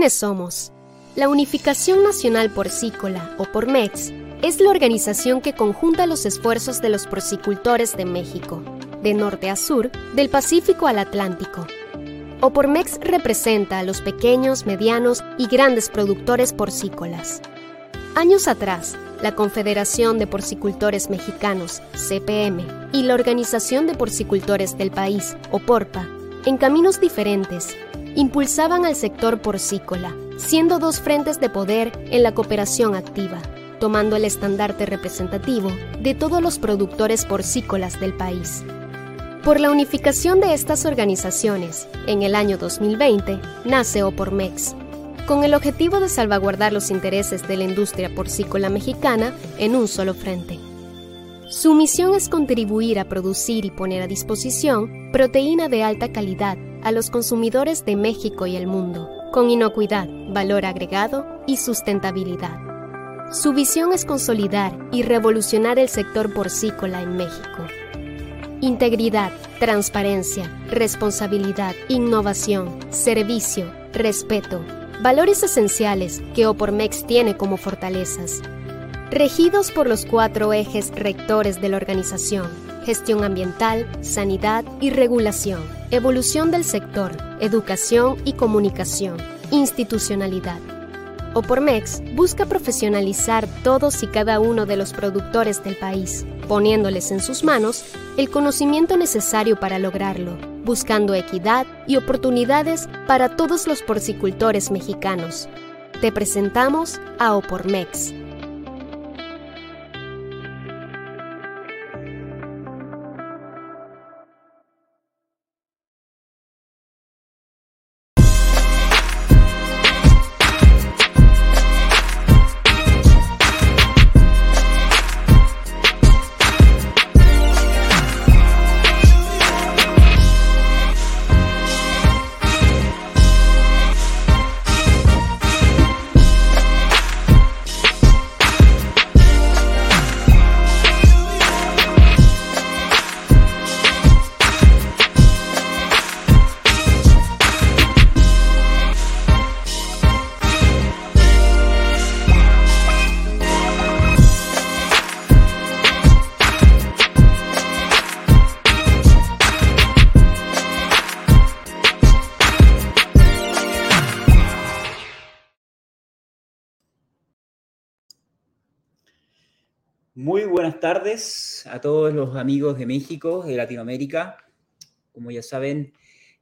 ¿Quiénes somos? La Unificación Nacional Porcícola, o PORMEX, es la organización que conjunta los esfuerzos de los porcicultores de México, de norte a sur, del Pacífico al Atlántico. Opormex representa a los pequeños, medianos y grandes productores porcícolas. Años atrás, la Confederación de Porcicultores Mexicanos, CPM, y la Organización de Porcicultores del País, OPORPA, en caminos diferentes, impulsaban al sector porcícola, siendo dos frentes de poder en la cooperación activa, tomando el estandarte representativo de todos los productores porcícolas del país. Por la unificación de estas organizaciones, en el año 2020, nace Opormex, con el objetivo de salvaguardar los intereses de la industria porcícola mexicana en un solo frente. Su misión es contribuir a producir y poner a disposición proteína de alta calidad a los consumidores de México y el mundo, con inocuidad, valor agregado y sustentabilidad. Su visión es consolidar y revolucionar el sector porcícola en México. Integridad, transparencia, responsabilidad, innovación, servicio, respeto, valores esenciales que Opormex tiene como fortalezas. Regidos por los cuatro ejes rectores de la organización, gestión ambiental, sanidad y regulación, evolución del sector, educación y comunicación, institucionalidad. Opormex busca profesionalizar todos y cada uno de los productores del país, poniéndoles en sus manos el conocimiento necesario para lograrlo buscando equidad y oportunidades para todos los porcicultores mexicanos. Te presentamos a Opormex tardes a todos los amigos de México, de Latinoamérica. Como ya saben,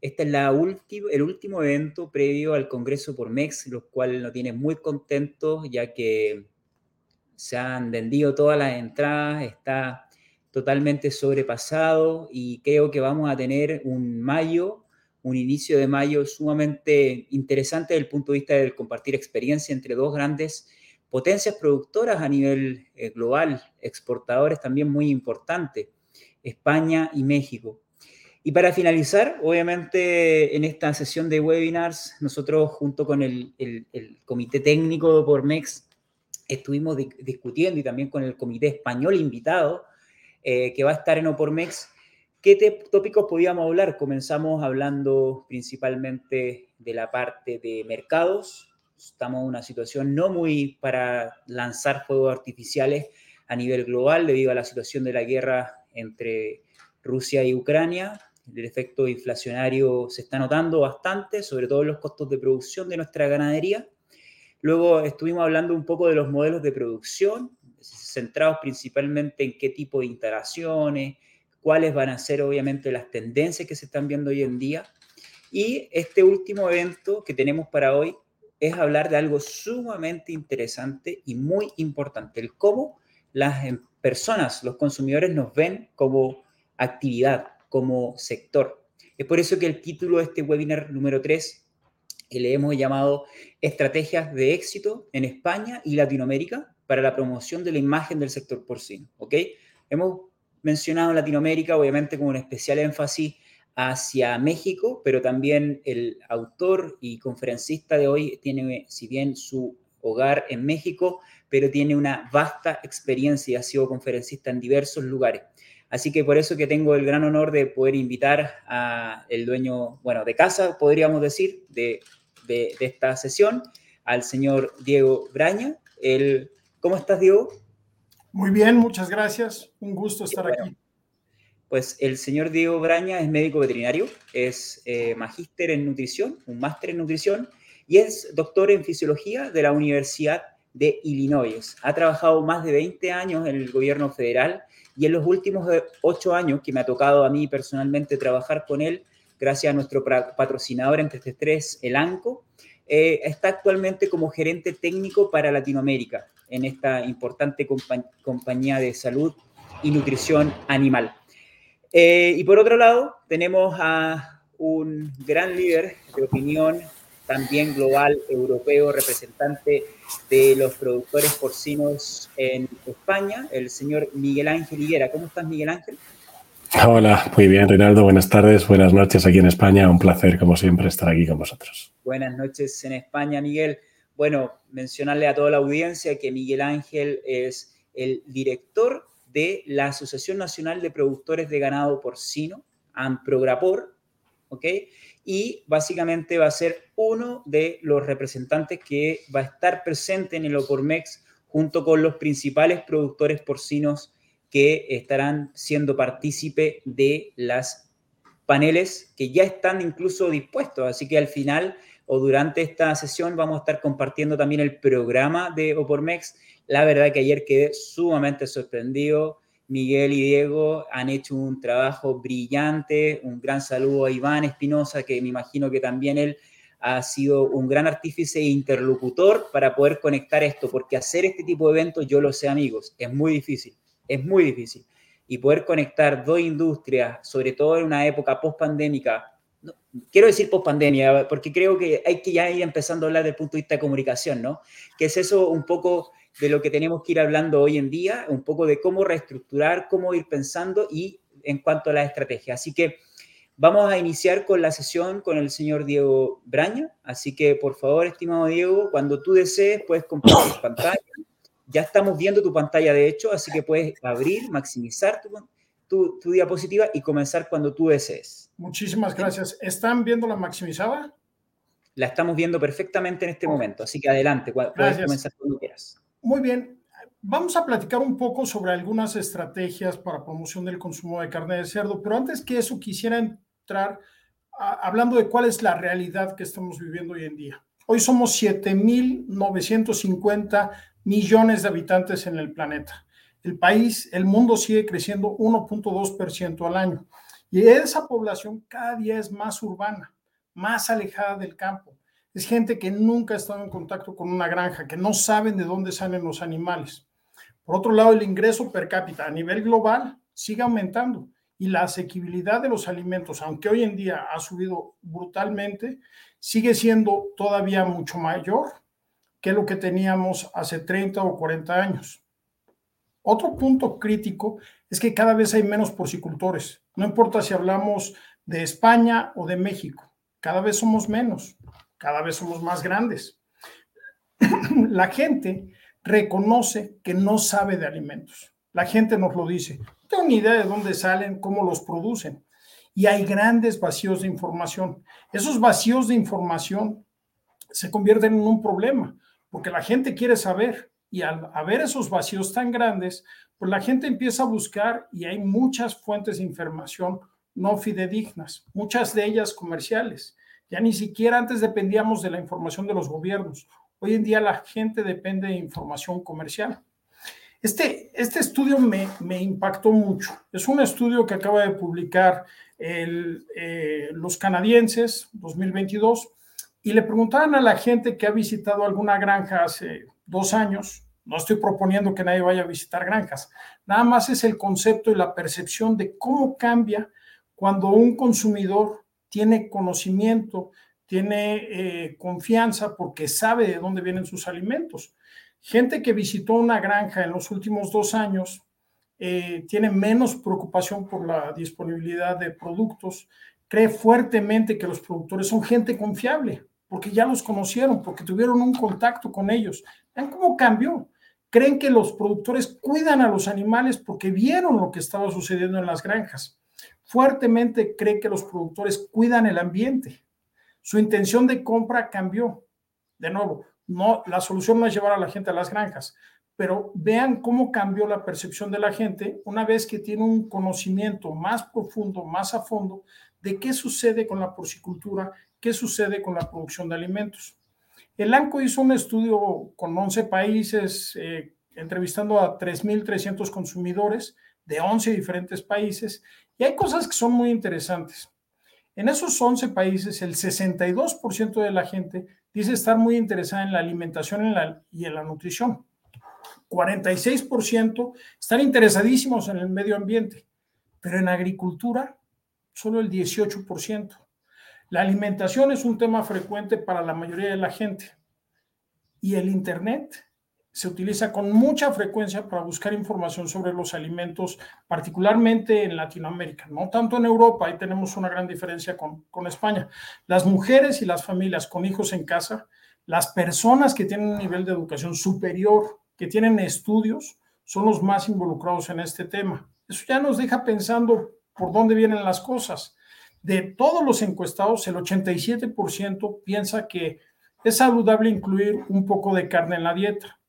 este es la el último evento previo al Congreso por MEX, lo cual nos tiene muy contentos ya que se han vendido todas las entradas, está totalmente sobrepasado y creo que vamos a tener un mayo, un inicio de mayo sumamente interesante desde el punto de vista del compartir experiencia entre dos grandes potencias productoras a nivel eh, global, exportadores también muy importantes, España y México. Y para finalizar, obviamente en esta sesión de webinars, nosotros junto con el, comité técnico por MEX estuvimos discutiendo y también con el comité español invitado eh, que va a estar en Opormex, ¿qué tópicos podíamos hablar? Comenzamos hablando principalmente de la parte de mercados, estamos en una situación no muy para lanzar fuegos artificiales a nivel global debido a la situación de la guerra entre Rusia y Ucrania. El efecto inflacionario se está notando bastante, sobre todo en los costos de producción de nuestra ganadería. Luego estuvimos hablando un poco de los modelos de producción, centrados principalmente en qué tipo de instalaciones, cuáles van a ser obviamente las tendencias que se están viendo hoy en día. Y este último evento que tenemos para hoy es hablar de algo sumamente interesante y muy importante, el cómo las em, personas, los consumidores nos ven como actividad, como sector. Es por eso que el título de este webinar número 3 le hemos llamado Estrategias de éxito en España y Latinoamérica para la promoción de la imagen del sector porcino. ¿ok? Hemos mencionado Latinoamérica, obviamente, con un especial énfasis hacia México, pero también el autor y conferencista de hoy tiene, si bien su hogar en México, pero tiene una vasta experiencia y ha sido conferencista en diversos lugares. Así que por eso que tengo el gran honor de poder invitar a el dueño, bueno, de casa, podríamos decir, de, de, esta sesión, al señor Diego Braña. El, ¿Cómo estás, Diego? Muy bien, muchas gracias. Un gusto estar aquí. Pues el señor Diego Braña es médico veterinario, es eh, magíster en nutrición, un máster en nutrición, y es doctor en fisiología de la Universidad de Illinois. Ha trabajado más de 20 años en el gobierno federal y en los últimos eh, ocho años que me ha tocado a mí personalmente trabajar con él, gracias a nuestro patrocinador entre este tres, el ANCO, eh, está actualmente como gerente técnico para Latinoamérica en esta importante compañía de salud y nutrición animal. Eh, y por otro lado, tenemos a un gran líder de opinión, también global, europeo, representante de los productores porcinos en España, el señor Miguel Ángel Higuera. ¿Cómo estás, Miguel Ángel? Hola, muy bien, Reinaldo. Buenas tardes, buenas noches aquí en España. Un placer, como siempre, estar aquí con vosotros. Buenas noches en España, Miguel. Bueno, mencionarle a toda la audiencia que Miguel Ángel es el director de la Asociación Nacional de Productores de Ganado Porcino, AMPROGRAPOR, ¿ok? Y básicamente va a ser uno de los representantes que va a estar presente en el OPORMEX junto con los principales productores porcinos que estarán siendo partícipe de las paneles que ya están incluso dispuestos. Así que al final o durante esta sesión vamos a estar compartiendo también el programa de Opormex. La verdad que ayer quedé sumamente sorprendido. Miguel y Diego han hecho un trabajo brillante. Un gran saludo a Iván Espinosa, que me imagino que también él ha sido un gran artífice e interlocutor para poder conectar esto, porque hacer este tipo de eventos, yo lo sé amigos, es muy difícil, es muy difícil. Y poder conectar dos industrias, sobre todo en una época post-pandémica, quiero decir post pandemia, porque creo que hay que ya ir empezando a hablar del punto de vista de comunicación, ¿no? Que es eso un poco de lo que tenemos que ir hablando hoy en día, un poco de cómo reestructurar, cómo ir pensando y en cuanto a la estrategia. Así que vamos a iniciar con la sesión con el señor Diego Braña. Así que, por favor, estimado Diego, cuando tú desees, puedes compartir pantalla. Ya estamos viendo tu pantalla, de hecho, así que puedes abrir, maximizar tu, tu, diapositiva y comenzar cuando tú desees. Muchísimas gracias. ¿Están viendo la maximizada? La estamos viendo perfectamente en este momento, así que adelante, puedes comenzar cuando quieras. Muy bien. Vamos a platicar un poco sobre algunas estrategias para promoción del consumo de carne de cerdo, pero antes que eso quisiera entrar hablando de cuál es la realidad que estamos viviendo hoy en día. Hoy somos 7.950 millones de habitantes en el planeta el país, el mundo sigue creciendo 1.2% al año. Y esa población cada día es más urbana, más alejada del campo. Es gente que nunca ha estado en contacto con una granja, que no saben de dónde salen los animales. Por otro lado, el ingreso per cápita a nivel global sigue aumentando y la asequibilidad de los alimentos, aunque hoy en día ha subido brutalmente, sigue siendo todavía mucho mayor que lo que teníamos hace 30 o 40 años. Otro punto crítico es que cada vez hay menos porcicultores. No importa si hablamos de España o de México, cada vez somos menos, cada vez somos más grandes. La gente reconoce que no sabe de alimentos. La gente nos lo dice. No tengo ni idea de dónde salen, cómo los producen. Y hay grandes vacíos de información. Esos vacíos de información se convierten en un problema, porque la gente quiere saber, y al haber esos vacíos tan grandes, pues la gente empieza a buscar y hay muchas fuentes de información no fidedignas, muchas de ellas comerciales. Ya ni siquiera antes dependíamos de la información de los gobiernos. Hoy en día la gente depende de información comercial. Este, este estudio me, me impactó mucho. Es un estudio que acaba de publicar eh, los canadienses 2022 y le preguntaban a la gente que ha visitado alguna granja hace dos años. No estoy proponiendo que nadie vaya a visitar granjas. Nada más es el concepto y la percepción de cómo cambia cuando un consumidor tiene conocimiento, tiene eh, confianza porque sabe de dónde vienen sus alimentos. Gente que visitó una granja en los últimos dos años eh, tiene menos preocupación por la disponibilidad de productos, cree fuertemente que los productores son gente confiable, porque ya los conocieron, porque tuvieron un contacto con ellos. Vean cómo cambió. Creen que los productores cuidan a los animales porque vieron lo que estaba sucediendo en las granjas. Fuertemente cree que los productores cuidan el ambiente. Su intención de compra cambió. De nuevo, no, la solución no es llevar a la gente a las granjas, pero vean cómo cambió la percepción de la gente una vez que tiene un conocimiento más profundo, más a fondo de qué sucede con la porcicultura, qué sucede con la producción de alimentos. El ANCO hizo un estudio con 11 países, eh, entrevistando a 3.300 consumidores de 11 diferentes países, y hay cosas que son muy interesantes. En esos 11 países, el 62% de la gente dice estar muy interesada en la alimentación y en la nutrición. 46% están interesadísimos en el medio ambiente, pero en agricultura solo el 18%. La alimentación es un tema frecuente para la mayoría de la gente y el Internet se utiliza con mucha frecuencia para buscar información sobre los alimentos, particularmente en Latinoamérica, no tanto en Europa, ahí tenemos una gran diferencia con, con España. Las mujeres y las familias con hijos en casa, las personas que tienen un nivel de educación superior que tienen estudios son los más involucrados en este tema. Eso ya nos deja pensando por dónde vienen las cosas. De todos los encuestados, el 87% piensa que es saludable incluir un poco de carne en la dieta.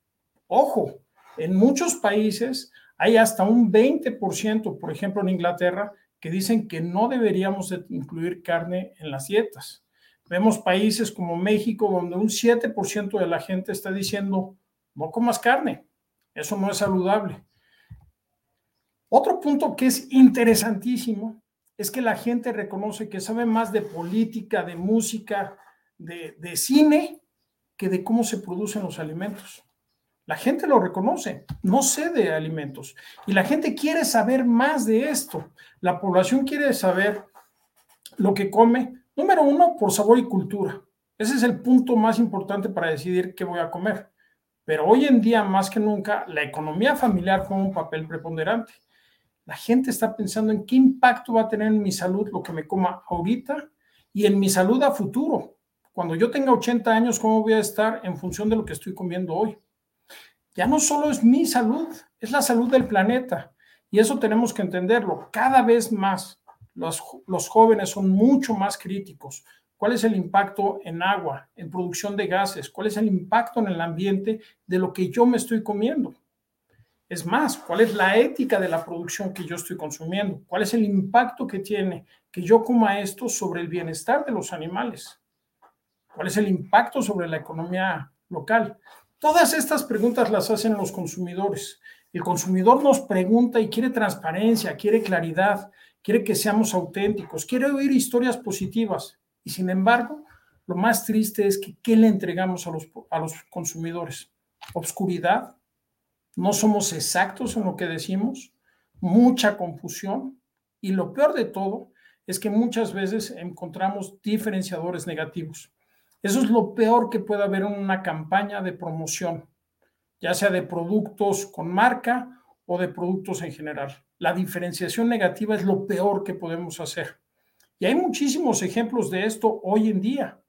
Ojo, en muchos países hay hasta un 20%, por ejemplo en Inglaterra, que dicen que no deberíamos incluir carne en las dietas. Vemos países como México donde un 7% de la gente está diciendo no comas carne, eso no es saludable. Otro punto que es interesantísimo es que la gente reconoce que sabe más de política, de música, de, cine, que de cómo se producen los alimentos. La gente lo reconoce, no sé de alimentos. Y la gente quiere saber más de esto. La población quiere saber lo que come, número uno, por sabor y cultura. Ese es el punto más importante para decidir qué voy a comer. Pero hoy en día, más que nunca, la economía familiar juega un papel preponderante. La gente está pensando en qué impacto va a tener en mi salud lo que me coma ahorita y en mi salud a futuro. Cuando yo tenga 80 años, ¿cómo voy a estar en función de lo que estoy comiendo hoy? Ya no solo es mi salud, es la salud del planeta. Y eso tenemos que entenderlo. Cada vez más los, los jóvenes son mucho más críticos, ¿Cuál es el impacto en agua, en producción de gases? ¿Cuál es el impacto en el ambiente de lo que yo me estoy comiendo? Es más, ¿cuál es la ética de la producción que yo estoy consumiendo? ¿Cuál es el impacto que tiene que yo coma esto sobre el bienestar de los animales? ¿Cuál es el impacto sobre la economía local? Todas estas preguntas las hacen los consumidores. El consumidor nos pregunta y quiere transparencia, quiere claridad, quiere que seamos auténticos, quiere oír historias positivas. Y sin embargo, lo más triste es que ¿qué le entregamos a los, a los consumidores? Obscuridad, no somos exactos en lo que decimos, mucha confusión y lo peor de todo es que muchas veces encontramos diferenciadores negativos. Eso es lo peor que puede haber en una campaña de promoción, ya sea de productos con marca o de productos en general. La diferenciación negativa es lo peor que podemos hacer. Y hay muchísimos ejemplos de esto hoy en día.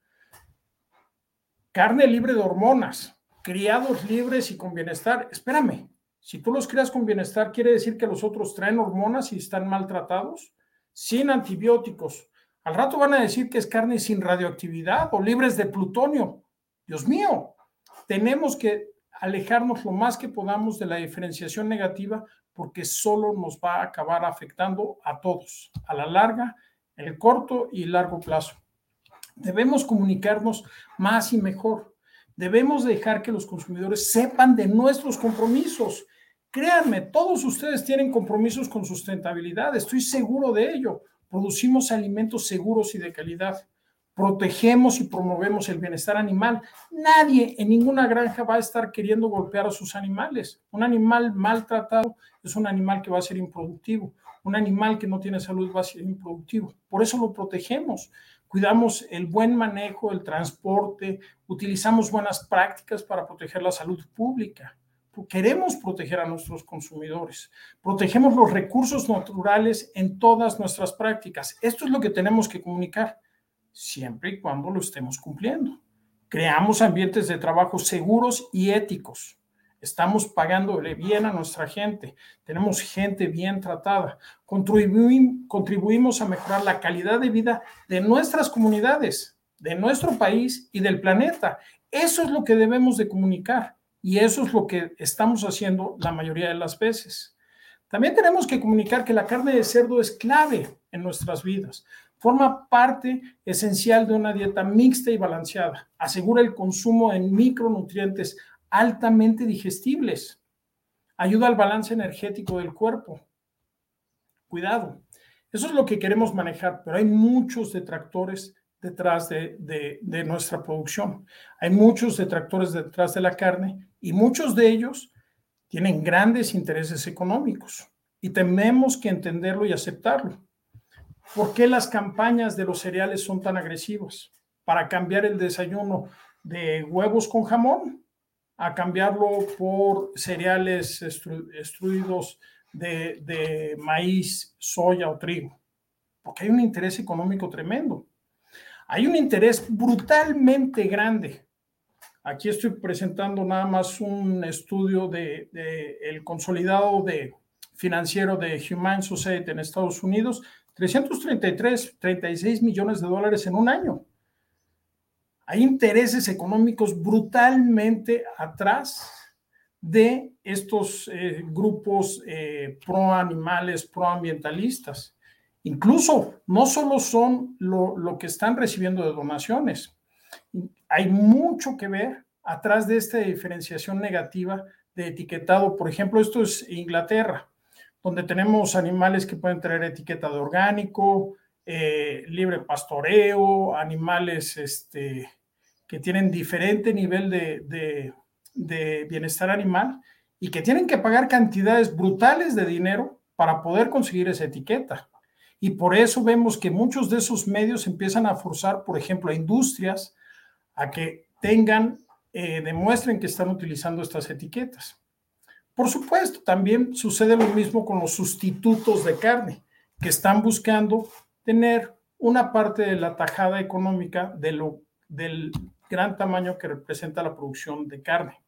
Carne libre de hormonas, criados libres y con bienestar. Espérame, si tú los crías con bienestar, ¿quiere decir que los otros traen hormonas y están maltratados? Sin antibióticos. Al rato van a decir que es carne sin radioactividad o libres de plutonio. Dios mío, tenemos que alejarnos lo más que podamos de la diferenciación negativa porque solo nos va a acabar afectando a todos. A la larga, el corto y largo plazo. Debemos comunicarnos más y mejor. Debemos dejar que los consumidores sepan de nuestros compromisos. Créanme, todos ustedes tienen compromisos con sustentabilidad, estoy seguro de ello. Producimos alimentos seguros y de calidad. Protegemos y promovemos el bienestar animal. Nadie en ninguna granja va a estar queriendo golpear a sus animales. Un animal maltratado es un animal que va a ser improductivo un animal que no tiene salud va a ser improductivo. Por eso lo protegemos. Cuidamos el buen manejo, el transporte, utilizamos buenas prácticas para proteger la salud pública. Queremos proteger a nuestros consumidores. Protegemos los recursos naturales en todas nuestras prácticas. Esto es lo que tenemos que comunicar, siempre y cuando lo estemos cumpliendo. Creamos ambientes de trabajo seguros y éticos estamos pagándole bien a nuestra gente, tenemos gente bien tratada, contribuimos a mejorar la calidad de vida de nuestras comunidades. de nuestro país y del planeta. Eso es lo que debemos de comunicar y eso es lo que estamos haciendo la mayoría de las veces. También tenemos que comunicar que la carne de cerdo es clave en nuestras vidas. Forma parte esencial de una dieta mixta y balanceada. Asegura el consumo de micronutrientes altamente digestibles. Ayuda al balance energético del cuerpo. Cuidado. Eso es lo que queremos manejar, pero hay muchos detractores detrás de, de, nuestra producción. Hay muchos detractores detrás de la carne y muchos de ellos tienen grandes intereses económicos y tenemos que entenderlo y aceptarlo. ¿Por qué las campañas de los cereales son tan agresivas? Para cambiar el desayuno de huevos con jamón a cambiarlo por cereales extruidos de, de maíz, soya o trigo. Porque hay un interés económico tremendo. Hay un interés brutalmente grande. Aquí estoy presentando nada más un estudio del de, el consolidado de, financiero de Human Society en Estados Unidos, 333, 36 millones de dólares en un año. Hay intereses económicos brutalmente atrás de estos eh, grupos eh, pro animales, pro ambientalistas. Incluso no solo son lo, que están recibiendo de donaciones, hay mucho que ver atrás de esta diferenciación negativa de etiquetado. Por ejemplo, esto es Inglaterra, donde tenemos animales que pueden tener etiqueta de orgánico, eh, libre pastoreo, animales este, que tienen diferente nivel de, de bienestar animal y que tienen que pagar cantidades brutales de dinero para poder conseguir esa etiqueta. Y por eso vemos que muchos de esos medios empiezan a forzar, por ejemplo, a industrias a que tengan, eh, demuestren que están utilizando estas etiquetas. Por supuesto, también sucede lo mismo con los sustitutos de carne, que están buscando tener una parte de la tajada económica de lo, del gran tamaño que representa la producción de carne.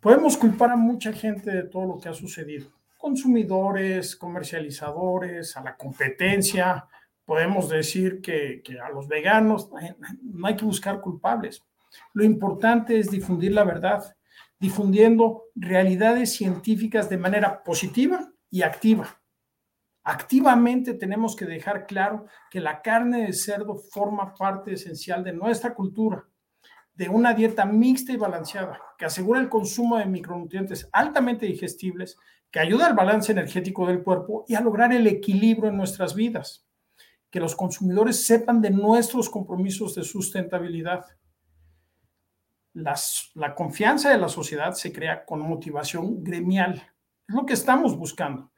Podemos culpar a mucha gente de todo lo que ha sucedido consumidores, comercializadores, a la competencia. Podemos decir que, a los veganos no hay que buscar culpables. Lo importante es difundir la verdad, difundiendo realidades científicas de manera positiva y activa. Activamente tenemos que dejar claro que la carne de cerdo forma parte esencial de nuestra cultura, de una dieta mixta y balanceada que asegura el consumo de micronutrientes altamente digestibles que ayuda al balance energético del cuerpo y a lograr el equilibrio en nuestras vidas. Que los consumidores sepan de nuestros compromisos de sustentabilidad. la confianza de la sociedad se crea con motivación gremial. Es lo que estamos buscando.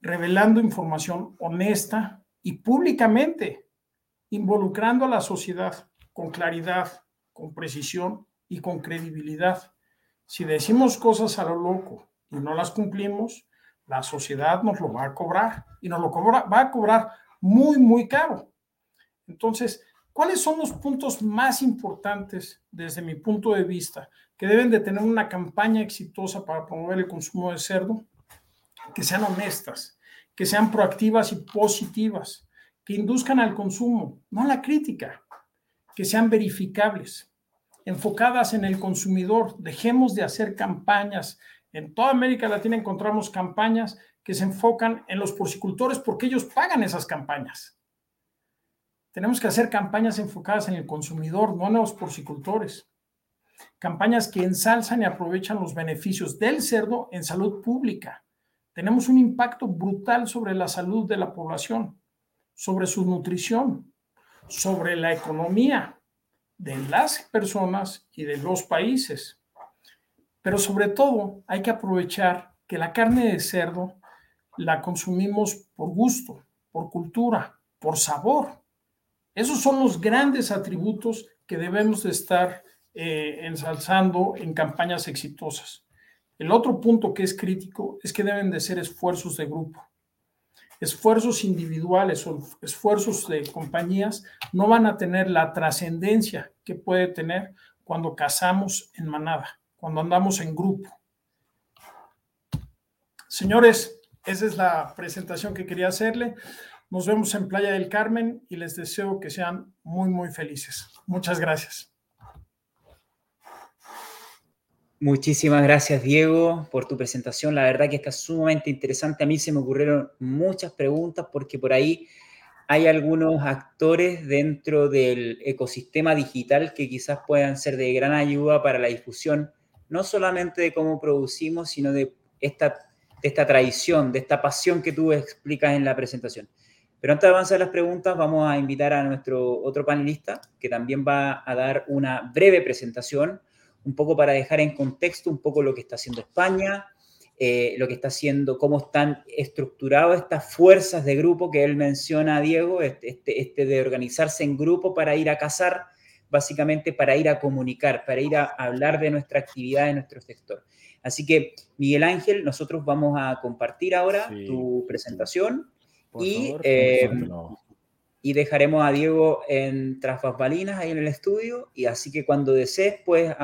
Revelando información honesta y públicamente, involucrando a la sociedad con claridad, con precisión y con credibilidad. Si decimos cosas a lo loco y no las cumplimos, la sociedad nos lo va a cobrar y nos lo va a cobrar muy, muy caro. Entonces, ¿cuáles son los puntos más importantes desde mi punto de vista que deben de tener una campaña exitosa para promover el consumo de cerdo? Que sean honestas, que sean proactivas y positivas, que induzcan al consumo, no a la crítica, que sean verificables, enfocadas en el consumidor. Dejemos de hacer campañas en toda América Latina encontramos campañas que se enfocan en los porcicultores porque ellos pagan esas campañas. Tenemos que hacer campañas enfocadas en el consumidor, no en los porcicultores. Campañas que ensalzan y aprovechan los beneficios del cerdo en salud pública. Tenemos un impacto brutal sobre la salud de la población, sobre su nutrición, sobre la economía de las personas y de los países. Pero sobre todo hay que aprovechar que la carne de cerdo la consumimos por gusto, por cultura, por sabor. Esos son los grandes atributos que debemos de estar eh, ensalzando en campañas exitosas. El otro punto que es crítico es que deben de ser esfuerzos de grupo. Esfuerzos individuales o esfuerzos de compañías no van a tener la trascendencia que puede tener cuando cazamos en manada cuando andamos en grupo. Señores, esa es la presentación que quería hacerle. Nos vemos en Playa del Carmen y les deseo que sean muy, muy felices. Muchas gracias. Muchísimas gracias, Diego, por tu presentación. La verdad que está sumamente interesante. A mí se me ocurrieron muchas preguntas porque por ahí hay algunos actores dentro del ecosistema digital que quizás puedan ser de gran ayuda para la difusión, no solamente de cómo producimos, sino de esta, de esta tradición, de esta pasión que tú explicas en la presentación. Pero antes de avanzar las preguntas, vamos a invitar a nuestro otro panelista, que también va a dar una breve presentación un poco para dejar en contexto un poco lo que está haciendo España, eh, lo que está haciendo, cómo están estructuradas estas fuerzas de grupo que él menciona, Diego, este, este, este, de organizarse en grupo para ir a cazar, básicamente para ir a comunicar, para ir a hablar de nuestra actividad en nuestro sector. Así que, Miguel Ángel, nosotros vamos a compartir ahora tu presentación y, eh, y dejaremos a Diego en tras balinas ahí en el estudio y así que cuando desees puedes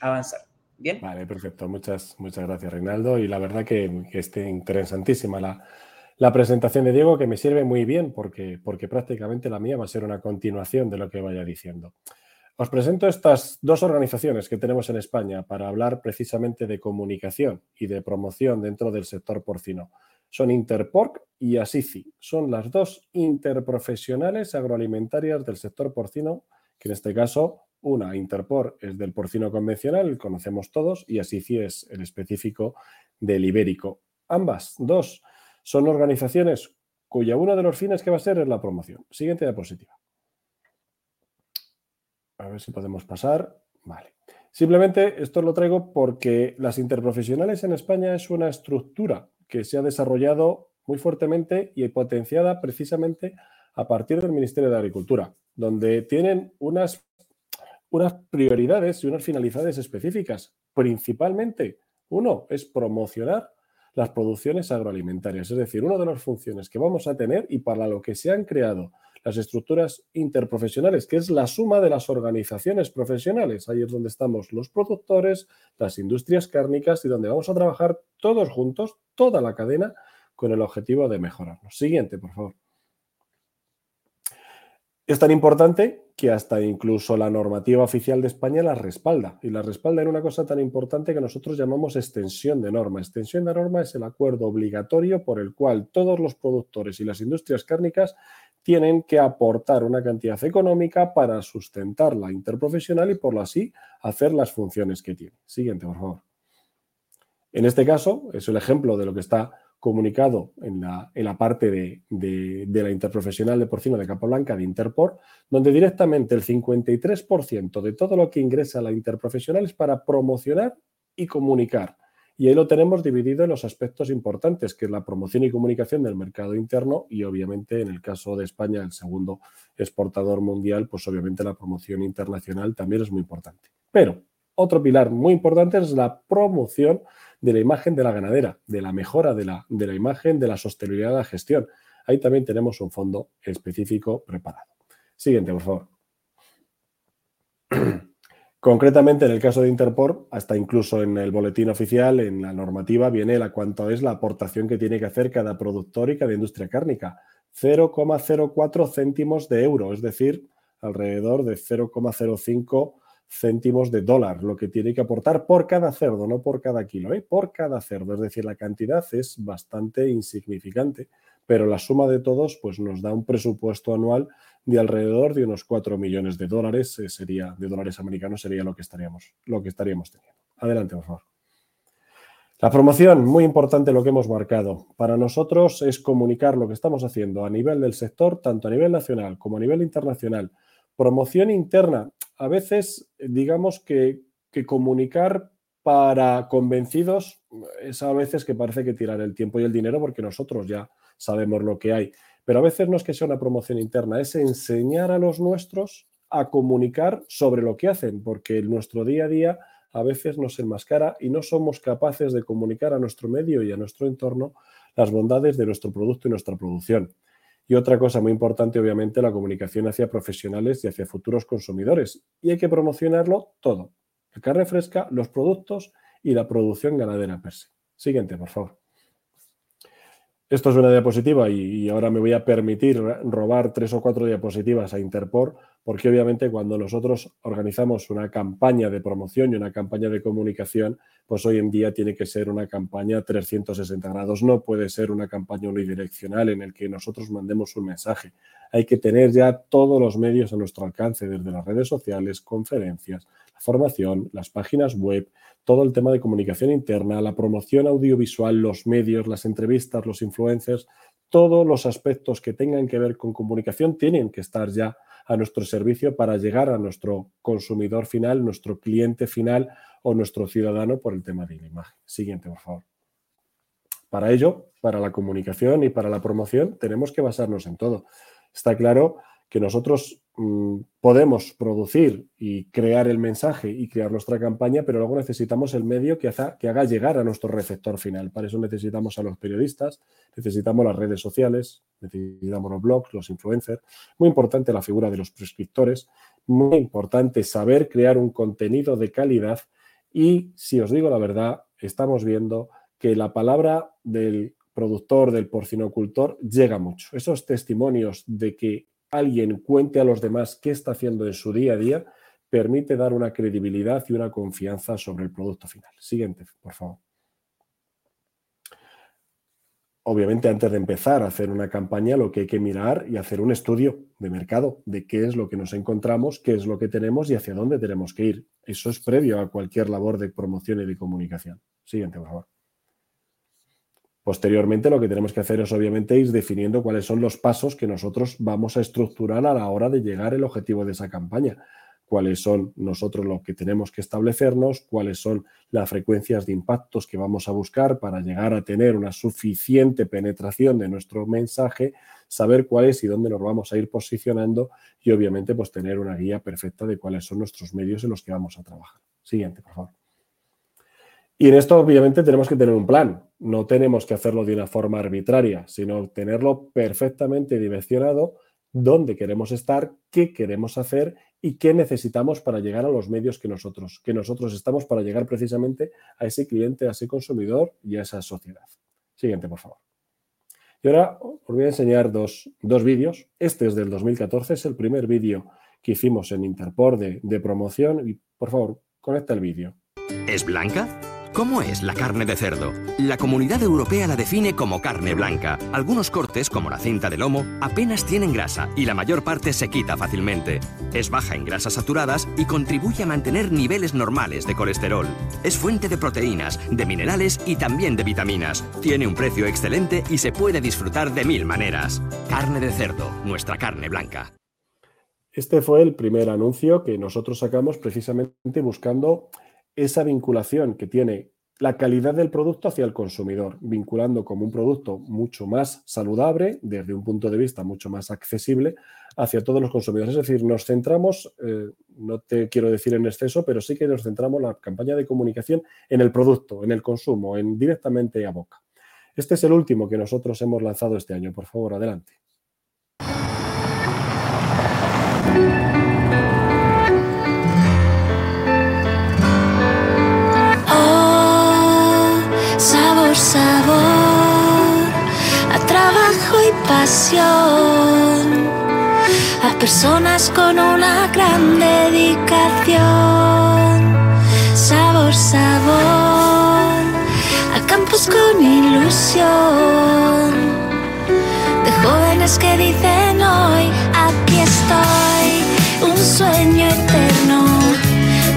avanzar. ¿Bien? Vale, perfecto. Muchas, muchas gracias, Reinaldo. Y la verdad que, que esté interesantísima la, la, presentación de Diego, que me sirve muy bien porque, porque prácticamente la mía va a ser una continuación de lo que vaya diciendo. Os presento estas dos organizaciones que tenemos en España para hablar precisamente de comunicación y de promoción dentro del sector porcino. Son Interporc y Asici. Son las dos interprofesionales agroalimentarias del sector porcino, que en este caso una, Interpor, es del porcino convencional, conocemos todos, y Asici es el específico del ibérico. Ambas, dos, son organizaciones cuya uno de los fines que va a ser es la promoción. Siguiente diapositiva. A ver si podemos pasar. Vale. Simplemente esto lo traigo porque las interprofesionales en España es una estructura que se ha desarrollado muy fuertemente y potenciada precisamente a partir del Ministerio de Agricultura, donde tienen unas unas prioridades y unas finalidades específicas. Principalmente, uno es promocionar las producciones agroalimentarias, es decir, una de las funciones que vamos a tener y para lo que se han creado las estructuras interprofesionales, que es la suma de las organizaciones profesionales. Ahí es donde estamos los productores, las industrias cárnicas y donde vamos a trabajar todos juntos, toda la cadena, con el objetivo de mejorarnos. Siguiente, por favor. Es tan importante que hasta incluso la normativa oficial de España la respalda. Y la respalda en una cosa tan importante que nosotros llamamos extensión de norma. Extensión de norma es el acuerdo obligatorio por el cual todos los productores y las industrias cárnicas tienen que aportar una cantidad económica para sustentar la interprofesional y por así hacer las funciones que tiene. Siguiente, por favor. En este caso, es el ejemplo de lo que está comunicado en la, en la parte de, la interprofesional de porcino de Capablanca de Interpor, donde directamente el 53% de todo lo que ingresa a la interprofesional es para promocionar y comunicar. Y ahí lo tenemos dividido en los aspectos importantes, que es la promoción y comunicación del mercado interno y obviamente en el caso de España, el segundo exportador mundial, pues obviamente la promoción internacional también es muy importante. Pero otro pilar muy importante es la promoción de la imagen de la ganadera, de la mejora de la, de la imagen, de la sostenibilidad de la gestión. Ahí también tenemos un fondo específico preparado. Siguiente, por favor. Concretamente, en el caso de Interpor, hasta incluso en el boletín oficial, en la normativa, viene la cuánto es la aportación que tiene que hacer cada productor y cada industria cárnica. 0,04 céntimos de euro, es decir, alrededor de 0,05 céntimos de dólar, lo que tiene que aportar por cada cerdo, no por cada kilo, ¿eh? por cada cerdo. Es decir, la cantidad es bastante insignificante, pero la suma de todos pues, nos da un presupuesto anual de alrededor de unos 4 millones de dólares, eh, sería, de dólares americanos sería lo que estaríamos, lo que estaríamos teniendo. Adelante, por favor. La promoción, muy importante lo que hemos marcado. Para nosotros es comunicar lo que estamos haciendo a nivel del sector, tanto a nivel nacional como a nivel internacional. Promoción interna, a veces, digamos que, comunicar para convencidos es a veces que parece que tirar el tiempo y el dinero porque nosotros ya sabemos lo que hay. Pero a veces no es que sea una promoción interna, es enseñar a los nuestros a comunicar sobre lo que hacen, porque nuestro día a día a veces nos enmascara y no somos capaces de comunicar a nuestro medio y a nuestro entorno las bondades de nuestro producto y nuestra producción. Y otra cosa muy importante, obviamente, la comunicación hacia profesionales y hacia futuros consumidores. Y hay que promocionarlo todo. La carne fresca, los productos y la producción ganadera per se. Siguiente, por favor. Esto es una diapositiva y, ahora me voy a permitir robar tres o cuatro diapositivas a Interpor, porque obviamente cuando nosotros organizamos una campaña de promoción y una campaña de comunicación, pues hoy en día tiene que ser una campaña 360 grados, no puede ser una campaña unidireccional en el que nosotros mandemos un mensaje. Hay que tener ya todos los medios a nuestro alcance, desde las redes sociales, conferencias, la formación, las páginas web, todo el tema de comunicación interna, la promoción audiovisual, los medios, las entrevistas, los influencers, todos los aspectos que tengan que ver con comunicación tienen que estar ya a nuestro servicio para llegar a nuestro consumidor final, nuestro cliente final o nuestro ciudadano por el tema de la imagen. Siguiente, por favor. Para ello, para la comunicación y para la promoción, tenemos que basarnos en todo. Está claro que nosotros mm, podemos producir y crear el mensaje y crear nuestra campaña, pero luego necesitamos el medio que, que haga llegar a nuestro receptor final. Para eso necesitamos a los periodistas, necesitamos las redes sociales, necesitamos los blogs, los influencers. Muy importante la figura de los prescriptores, muy importante saber crear un contenido de calidad y, si os digo la verdad, estamos viendo que la palabra del productor, del porcinocultor, llega mucho. Esos testimonios de que alguien cuente a los demás qué está haciendo en su día a día, permite dar una credibilidad y una confianza sobre el producto final. Siguiente, por favor. Obviamente, antes de empezar a hacer una campaña, lo que hay que mirar y hacer un estudio de mercado de qué es lo que nos encontramos, qué es lo que tenemos y hacia dónde tenemos que ir. Eso es previo a cualquier labor de promoción y de comunicación. Siguiente, por favor. Posteriormente, lo que tenemos que hacer es, obviamente, ir definiendo cuáles son los pasos que nosotros vamos a estructurar a la hora de llegar al objetivo de esa campaña. Cuáles son nosotros lo que tenemos que establecernos, cuáles son las frecuencias de impactos que vamos a buscar para llegar a tener una suficiente penetración de nuestro mensaje, saber cuáles y dónde nos vamos a ir posicionando y, obviamente, pues tener una guía perfecta de cuáles son nuestros medios en los que vamos a trabajar. Siguiente, por favor. Y en esto obviamente tenemos que tener un plan. No tenemos que hacerlo de una forma arbitraria, sino tenerlo perfectamente direccionado, dónde queremos estar, qué queremos hacer y qué necesitamos para llegar a los medios que nosotros, que nosotros estamos para llegar precisamente a ese cliente, a ese consumidor y a esa sociedad. Siguiente, por favor. Y ahora os voy a enseñar dos, vídeos. Este es del 2014, es el primer vídeo que hicimos en Interpor de, de promoción. Y por favor, conecta el vídeo. ¿Es blanca? ¿Cómo es la carne de cerdo? La comunidad europea la define como carne blanca. Algunos cortes, como la cinta de lomo, apenas tienen grasa y la mayor parte se quita fácilmente. Es baja en grasas saturadas y contribuye a mantener niveles normales de colesterol. Es fuente de proteínas, de minerales y también de vitaminas. Tiene un precio excelente y se puede disfrutar de mil maneras. Carne de cerdo, nuestra carne blanca. Este fue el primer anuncio que nosotros sacamos precisamente buscando esa vinculación que tiene la calidad del producto hacia el consumidor, vinculando como un producto mucho más saludable, desde un punto de vista mucho más accesible hacia todos los consumidores. Es decir, nos centramos, eh, no te quiero decir en exceso, pero sí que nos centramos la campaña de comunicación en el producto, en el consumo, en directamente a boca. Este es el último que nosotros hemos lanzado este año. Por favor, adelante. A personas con una gran dedicación. Sabor, sabor, a campos con ilusión, de jóvenes que dicen hoy, aquí estoy, un sueño eterno,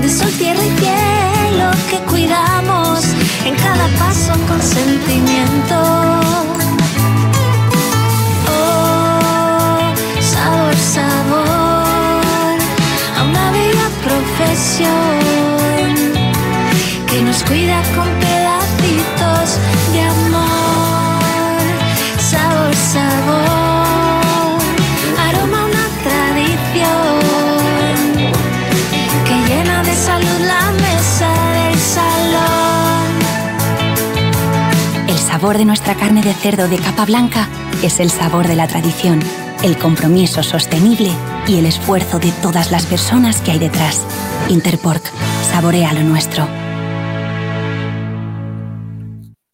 de sol, tierra y cielo que cuidamos en cada paso con sentimiento. Profesión que nos cuida con pedacitos de amor. Sabor, sabor, sabor de nuestra carne de cerdo de capa blanca es el sabor de la tradición, el compromiso sostenible y el esfuerzo de todas las personas que hay detrás. Interpork, saborea lo nuestro.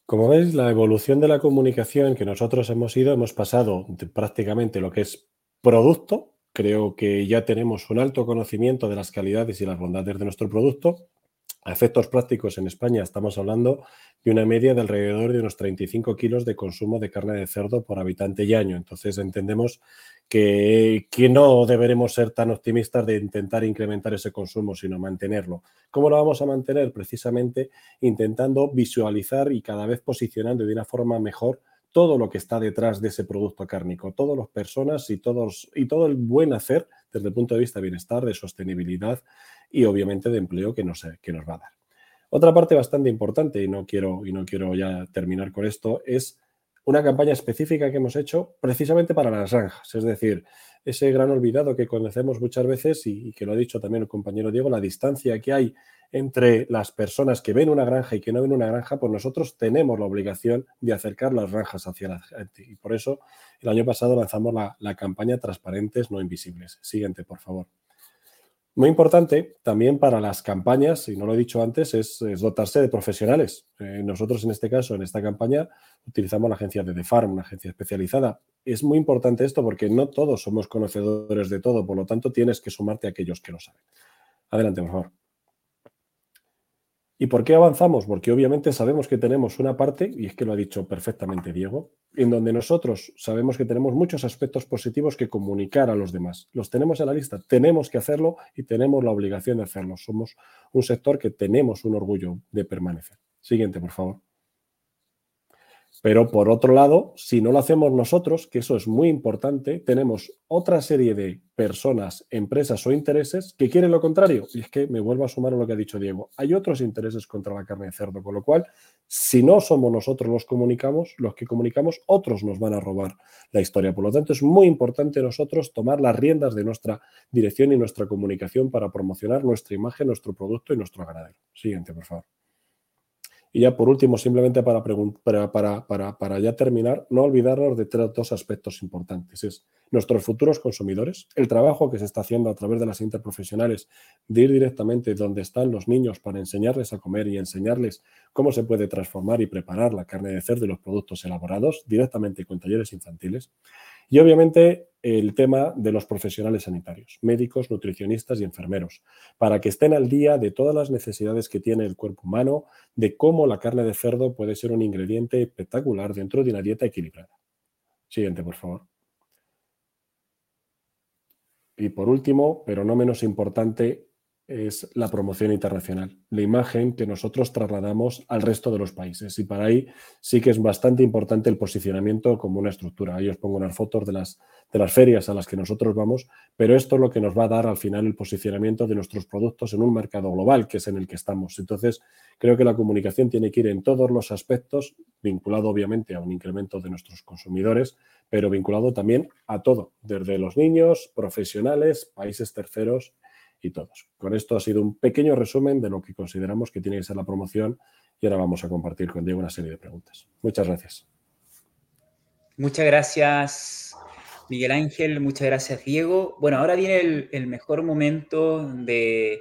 Como veis, la evolución de la comunicación que nosotros hemos ido, hemos pasado prácticamente lo que es producto, creo que ya tenemos un alto conocimiento de las calidades y las bondades de nuestro producto, a efectos prácticos en España estamos hablando de una media de alrededor de unos 35 kilos de consumo de carne de cerdo por habitante y año. Entonces entendemos que, que, no deberemos ser tan optimistas de intentar incrementar ese consumo, sino mantenerlo. ¿Cómo lo vamos a mantener? Precisamente intentando visualizar y cada vez posicionando de una forma mejor todo lo que está detrás de ese producto cárnico, todas las personas y, todos, y todo el buen hacer desde el punto de vista de bienestar, de sostenibilidad y obviamente de empleo que nos, que nos va a dar. Otra parte bastante importante, y no, quiero, y no quiero ya terminar con esto, es una campaña específica que hemos hecho precisamente para las granjas, es decir, ese gran olvidado que conocemos muchas veces y, que lo ha dicho también el compañero Diego, la distancia que hay entre las personas que ven una granja y que no ven una granja, pues nosotros tenemos la obligación de acercar las granjas hacia la gente. Y por eso el año pasado lanzamos la, la campaña Transparentes, no invisibles. Siguiente, por favor. Muy importante también para las campañas, y no lo he dicho antes, es, dotarse de profesionales. Eh, nosotros en este caso, en esta campaña, utilizamos la agencia de The Farm, una agencia especializada. Es muy importante esto porque no todos somos conocedores de todo, por lo tanto tienes que sumarte a aquellos que lo saben. Adelante, por favor. ¿Y por qué avanzamos? Porque obviamente sabemos que tenemos una parte, y es que lo ha dicho perfectamente Diego, en donde nosotros sabemos que tenemos muchos aspectos positivos que comunicar a los demás. Los tenemos en la lista, tenemos que hacerlo y tenemos la obligación de hacerlo. Somos un sector que tenemos un orgullo de permanecer. Siguiente, por favor. Pero por otro lado, si no lo hacemos nosotros, que eso es muy importante, tenemos otra serie de personas, empresas o intereses que quieren lo contrario. Y es que me vuelvo a sumar a lo que ha dicho Diego. Hay otros intereses contra la carne de cerdo, con lo cual, si no somos nosotros los comunicamos, los que comunicamos, otros nos van a robar la historia. Por lo tanto, es muy importante nosotros tomar las riendas de nuestra dirección y nuestra comunicación para promocionar nuestra imagen, nuestro producto y nuestro ganadero. Siguiente, por favor. Y ya por último, simplemente para, para, para, para, ya terminar, no olvidarnos de dos aspectos importantes. Es nuestros futuros consumidores, el trabajo que se está haciendo a través de las interprofesionales de ir directamente donde están los niños para enseñarles a comer y enseñarles cómo se puede transformar y preparar la carne de cerdo y los productos elaborados directamente con talleres infantiles. Y obviamente el tema de los profesionales sanitarios, médicos, nutricionistas y enfermeros, para que estén al día de todas las necesidades que tiene el cuerpo humano, de cómo la carne de cerdo puede ser un ingrediente espectacular dentro de una dieta equilibrada. Siguiente, por favor. Y por último, pero no menos importante, es la promoción internacional, la imagen que nosotros trasladamos al resto de los países. Y para ahí sí que es bastante importante el posicionamiento como una estructura. Ahí os pongo unas fotos de las, de las ferias a las que nosotros vamos, pero esto es lo que nos va a dar al final el posicionamiento de nuestros productos en un mercado global, que es en el que estamos. Entonces, creo que la comunicación tiene que ir en todos los aspectos, vinculado obviamente a un incremento de nuestros consumidores, pero vinculado también a todo, desde los niños, profesionales, países terceros y todos. Con esto ha sido un pequeño resumen de lo que consideramos que tiene que ser la promoción y ahora vamos a compartir con Diego una serie de preguntas. Muchas gracias. Muchas gracias, Miguel Ángel. Muchas gracias, Diego. Bueno, ahora viene el, el mejor momento de,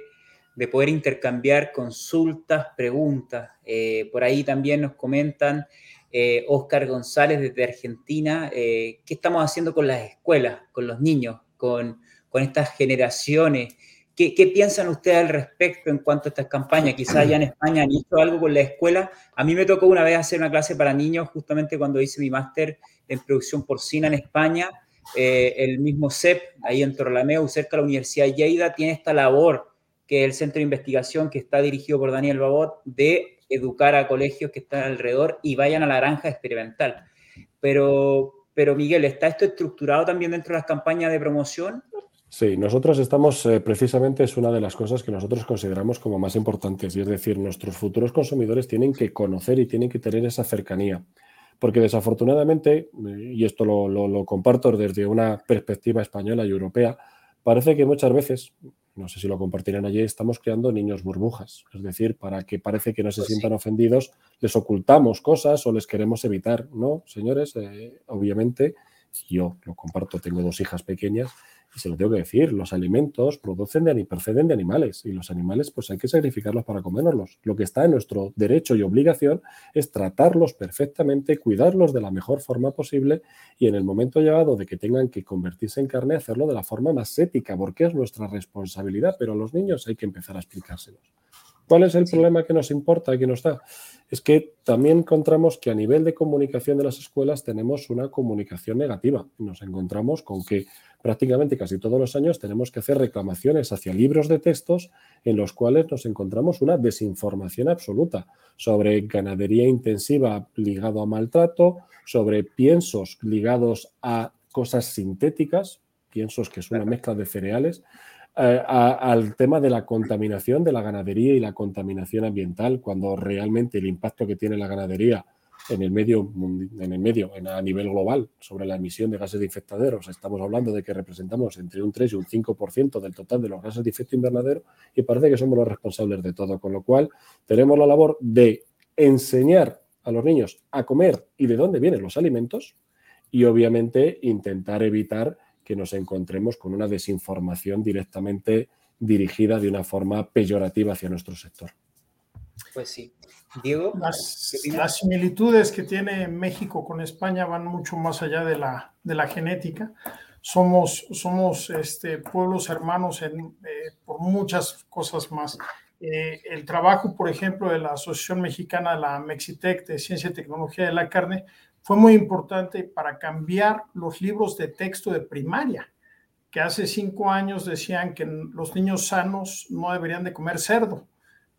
de, poder intercambiar consultas, preguntas. Eh, por ahí también nos comentan eh, Oscar González desde Argentina, eh, ¿qué estamos haciendo con las escuelas, con los niños, con, con estas generaciones? ¿Qué, ¿Qué, piensan ustedes al respecto en cuanto a estas campañas? Quizás ya en España han hecho algo con la escuela. A mí me tocó una vez hacer una clase para niños justamente cuando hice mi máster en producción porcina en España. Eh, el mismo CEP, ahí en Torrelameu, cerca de la Universidad de Lleida, tiene esta labor, que es el centro de investigación que está dirigido por Daniel Babot, de educar a colegios que están alrededor y vayan a la granja experimental. Pero, pero Miguel, ¿está esto estructurado también dentro de las campañas de promoción? Sí, nosotros estamos, eh, precisamente es una de las cosas que nosotros consideramos como más importantes, y es decir, nuestros futuros consumidores tienen que conocer y tienen que tener esa cercanía, porque desafortunadamente, eh, y esto lo, lo, lo comparto desde una perspectiva española y europea, parece que muchas veces, no sé si lo compartirán allí, estamos creando niños burbujas, es decir, para que parece que no se pues sientan sí. ofendidos, les ocultamos cosas o les queremos evitar, ¿no? Señores, eh, obviamente, yo lo comparto, tengo dos hijas pequeñas, Y se lo tengo que decir, los alimentos producen de, proceden de animales y los animales pues hay que sacrificarlos para comérnoslos. Lo que está en nuestro derecho y obligación es tratarlos perfectamente, cuidarlos de la mejor forma posible y en el momento llegado de que tengan que convertirse en carne, hacerlo de la forma más ética, porque es nuestra responsabilidad, pero a los niños hay que empezar a explicárselos. ¿Cuál es el problema que nos importa, que nos da? Es que también encontramos que a nivel de comunicación de las escuelas tenemos una comunicación negativa. Nos encontramos con que prácticamente casi todos los años tenemos que hacer reclamaciones hacia libros de textos en los cuales nos encontramos una desinformación absoluta sobre ganadería intensiva ligado a maltrato, sobre piensos ligados a cosas sintéticas, piensos que es una mezcla de cereales, al tema de la contaminación de la ganadería y la contaminación ambiental, cuando realmente el impacto que tiene la ganadería en el medio, en el medio a nivel global sobre la emisión de gases de infectaderos, estamos hablando de que representamos entre un 3 y un 5% del total de los gases de efecto invernadero y parece que somos los responsables de todo, con lo cual tenemos la labor de enseñar a los niños a comer y de dónde vienen los alimentos y obviamente intentar evitar que nos encontremos con una desinformación directamente dirigida de una forma peyorativa hacia nuestro sector. Pues sí. Diego. Las, similitudes que tiene México con España van mucho más allá de la, de la genética. Somos, somos este, pueblos hermanos en, eh, por muchas cosas más. Eh, el trabajo, por ejemplo, de la Asociación Mexicana, la Mexitec, de Ciencia y Tecnología de la Carne, fue muy importante para cambiar los libros de texto de primaria, que hace cinco años decían que los niños sanos no deberían de comer cerdo,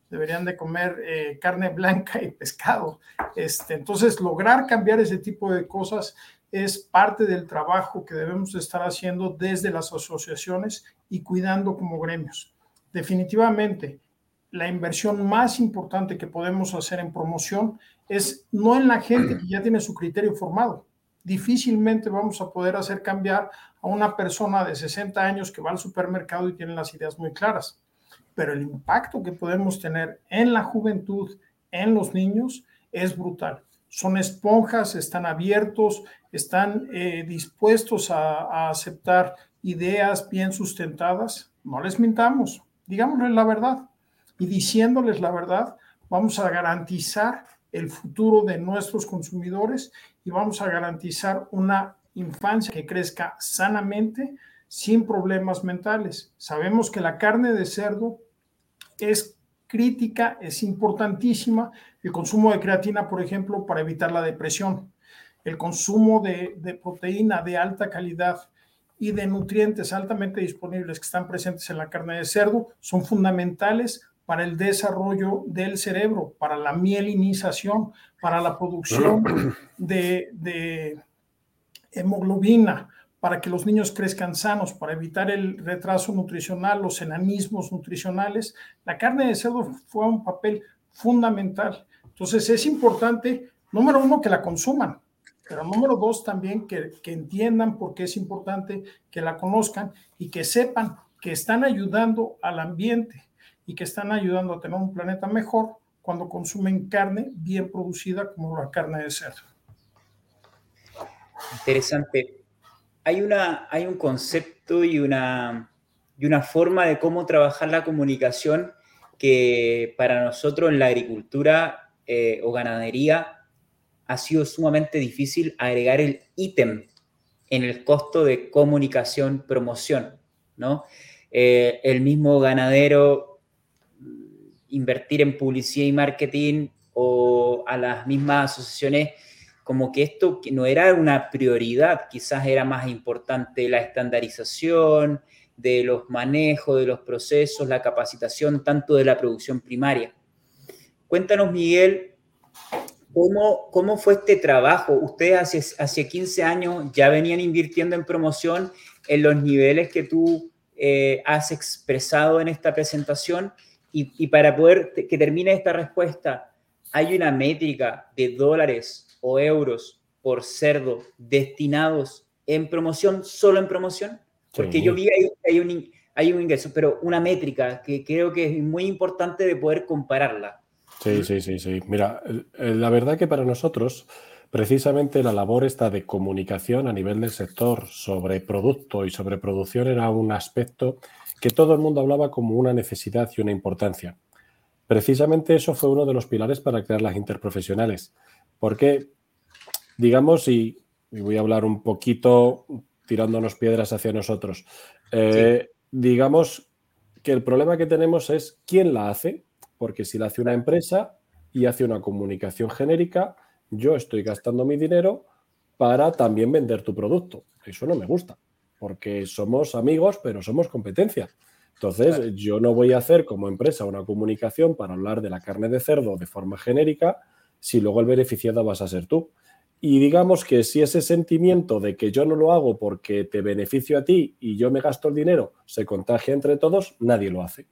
deberían de comer eh, carne blanca y pescado. Este, entonces, lograr cambiar ese tipo de cosas es parte del trabajo que debemos estar haciendo desde las asociaciones y cuidando como gremios. Definitivamente, la inversión más importante que podemos hacer en promoción es no en la gente que ya tiene su criterio formado. Difícilmente vamos a poder hacer cambiar a una persona de 60 años que va al supermercado y tiene las ideas muy claras. Pero el impacto que podemos tener en la juventud, en los niños, es brutal. Son esponjas, están abiertos, están eh, dispuestos a, a aceptar ideas bien sustentadas. No les mintamos, digámosles la verdad y diciéndoles la verdad, vamos a garantizar el futuro de nuestros consumidores y vamos a garantizar una infancia que crezca sanamente sin problemas mentales. Sabemos que la carne de cerdo es crítica, es importantísima. El consumo de creatina, por ejemplo, para evitar la depresión. El consumo de, de proteína de alta calidad y de nutrientes altamente disponibles que están presentes en la carne de cerdo son fundamentales para el desarrollo del cerebro, para la mielinización, para la producción de, hemoglobina, para que los niños crezcan sanos, para evitar el retraso nutricional, los enanismos nutricionales. La carne de cerdo fue un papel fundamental. Entonces es importante, número uno, que la consuman, pero número dos, también que, que entiendan por qué es importante que la conozcan y que sepan que están ayudando al ambiente y que están ayudando a tener un planeta mejor cuando consumen carne bien producida como la carne de cerdo. Interesante. Hay, una, hay un concepto y una, y una forma de cómo trabajar la comunicación que para nosotros en la agricultura eh, o ganadería ha sido sumamente difícil agregar el ítem en el costo de comunicación, promoción, ¿no? Eh, el mismo ganadero invertir en publicidad y marketing o a las mismas asociaciones, como que esto no era una prioridad, quizás era más importante la estandarización de los manejos, de los procesos, la capacitación tanto de la producción primaria. Cuéntanos, Miguel, ¿cómo, cómo fue este trabajo? Ustedes hace, hace 15 años ya venían invirtiendo en promoción en los niveles que tú eh, has expresado en esta presentación y, para poder que termine esta respuesta, ¿hay una métrica de dólares o euros por cerdo destinados en promoción, solo en promoción? Porque yo vi ahí hay un, hay un ingreso, pero una métrica que creo que es muy importante de poder compararla. Sí, sí, sí, sí. Mira, la verdad que para nosotros precisamente la labor esta de comunicación a nivel del sector sobre producto y sobre producción era un aspecto que todo el mundo hablaba como una necesidad y una importancia. Precisamente eso fue uno de los pilares para crear las interprofesionales, porque, digamos, y, voy a hablar un poquito tirándonos piedras hacia nosotros, eh, digamos que el problema que tenemos es quién la hace, porque si la hace una empresa y hace una comunicación genérica, yo estoy gastando mi dinero para también vender tu producto. Eso no me gusta, porque somos amigos, pero somos competencia. Entonces, yo no voy a hacer como empresa una comunicación para hablar de la carne de cerdo de forma genérica si luego el beneficiado vas a ser tú. Y digamos que si ese sentimiento de que yo no lo hago porque te beneficio a ti y yo me gasto el dinero se contagia entre todos, nadie lo hace.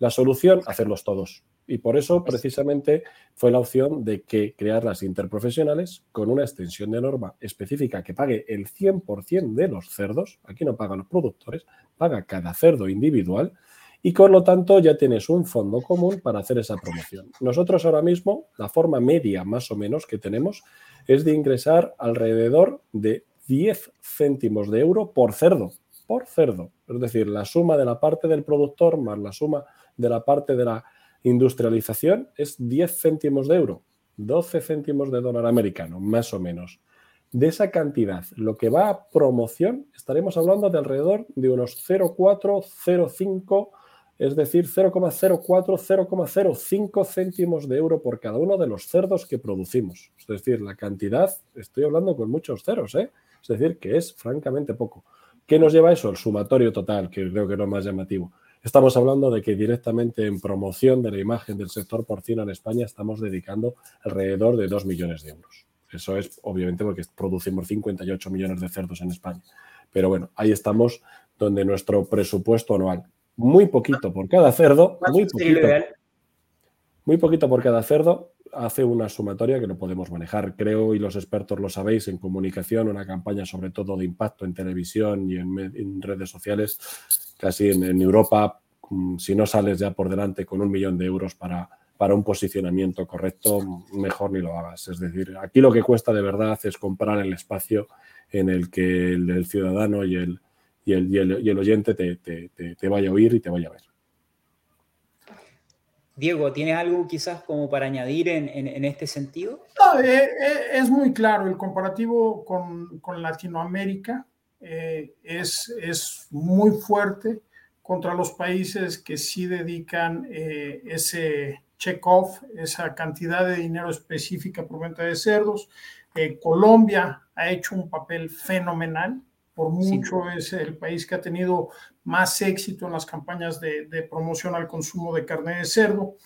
La solución, hacerlos todos. Y por eso, precisamente, fue la opción de que crear las interprofesionales con una extensión de norma específica que pague el 100% de los cerdos. Aquí no pagan los productores, paga cada cerdo individual. Y con lo tanto ya tienes un fondo común para hacer esa promoción. Nosotros ahora mismo, la forma media más o menos que tenemos es de ingresar alrededor de 10 céntimos de euro por cerdo, por cerdo. Es decir, la suma de la parte del productor más la suma de la parte de la Industrialización es 10 céntimos de euro, 12 céntimos de dólar americano, más o menos. De esa cantidad, lo que va a promoción, estaremos hablando de alrededor de unos 0,405, es decir, 0,04, 0,05 céntimos de euro por cada uno de los cerdos que producimos. Es decir, la cantidad, estoy hablando con muchos ceros, ¿eh? es decir, que es francamente poco. ¿Qué nos lleva eso? El sumatorio total, que creo que es lo más llamativo. Estamos hablando de que directamente en promoción de la imagen del sector porcino en España estamos dedicando alrededor de 2 millones de euros. Eso es obviamente porque producimos 58 millones de cerdos en España. Pero bueno, ahí estamos donde nuestro presupuesto anual, muy poquito por cada cerdo, muy poquito, muy poquito por cada cerdo, hace una sumatoria que no podemos manejar. Creo, y los expertos lo sabéis, en comunicación, una campaña sobre todo de impacto en televisión y en redes sociales, casi en, Europa, mm, si no sales ya por delante con un millón de euros para, para un posicionamiento correcto, mejor ni lo hagas. Es decir, aquí lo que cuesta de verdad es comprar el espacio en el que el, ciudadano y el, y el, y oyente te, te, te, vaya a oír y te vaya a ver. Diego, ¿tienes algo quizás como para añadir en, en, este sentido? Eh, eh, es muy claro, el comparativo con, con Latinoamérica eh, es, es, muy fuerte contra los países que sí dedican ese check-off, esa cantidad de dinero específica por venta de cerdos. Colombia ha hecho un papel fenomenal, por mucho es el país que ha tenido más éxito en las campañas de, promoción al consumo de carne de cerdo,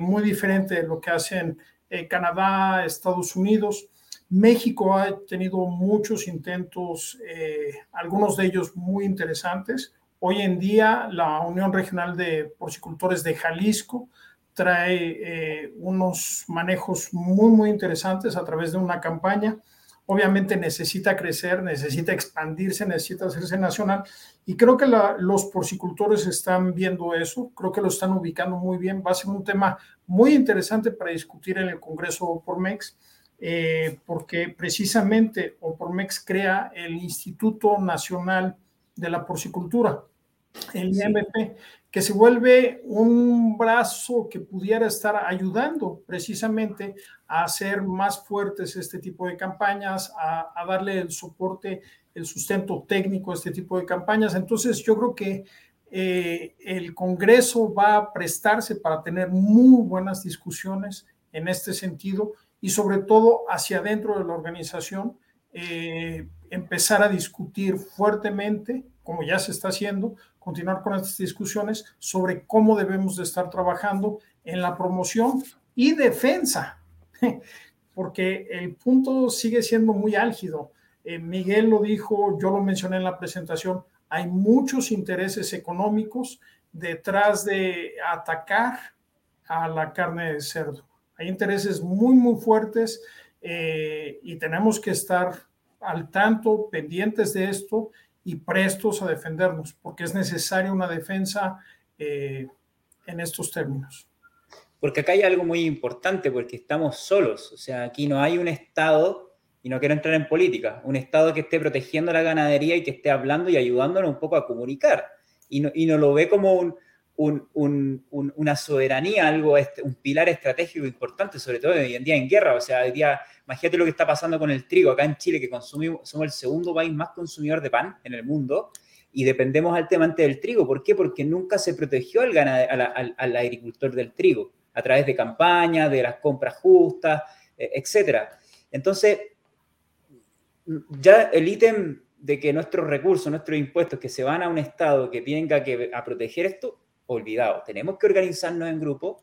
muy diferente de lo que hacen Canadá, Estados Unidos. México ha tenido muchos intentos, eh, algunos de ellos muy interesantes. Hoy en día la Unión Regional de Porcicultores de Jalisco trae eh, unos manejos muy, muy interesantes a través de una campaña. Obviamente necesita crecer, necesita expandirse, necesita hacerse nacional. Y creo que los porcicultores están viendo eso, creo que lo están ubicando muy bien. Va a ser un tema muy interesante para discutir en el Congreso por MEX eh, porque precisamente Opormex crea el Instituto Nacional de la Porcicultura, el IMP, que se vuelve un brazo que pudiera estar ayudando precisamente a hacer más fuertes este tipo de campañas, a, darle el soporte, el sustento técnico a este tipo de campañas. Entonces yo creo que eh, el Congreso va a prestarse para tener muy buenas discusiones en este sentido y sobre todo hacia adentro de la organización, eh, empezar a discutir fuertemente, como ya se está haciendo, continuar con estas discusiones sobre cómo debemos de estar trabajando en la promoción y defensa, porque el punto sigue siendo muy álgido. Eh, Miguel lo dijo, yo lo mencioné en la presentación, hay muchos intereses económicos detrás de atacar a la carne de cerdo. Hay intereses muy, muy fuertes eh, y tenemos que estar al tanto, pendientes de esto y prestos a defendernos, porque es necesaria una defensa eh, en estos términos. Porque acá hay algo muy importante, porque estamos solos, o sea, aquí no hay un Estado y no quiero entrar en política, un Estado que esté protegiendo la ganadería y que esté hablando y ayudándonos un poco a comunicar. Y no, y no lo ve como un, un, un, una soberanía, algo, un pilar estratégico importante, sobre todo hoy en día en guerra. O sea, hoy día, imagínate lo que está pasando con el trigo acá en Chile, que consumimos, somos el segundo país más consumidor de pan en el mundo y dependemos altamente del trigo. ¿Por qué? Porque nunca se protegió al, al, al agricultor del trigo a través de campañas, de las compras justas, e, etcétera. Entonces, ya el ítem de que nuestros recursos, nuestros impuestos que se van a un Estado que tenga que a proteger esto, olvidado. Tenemos que organizarnos en grupo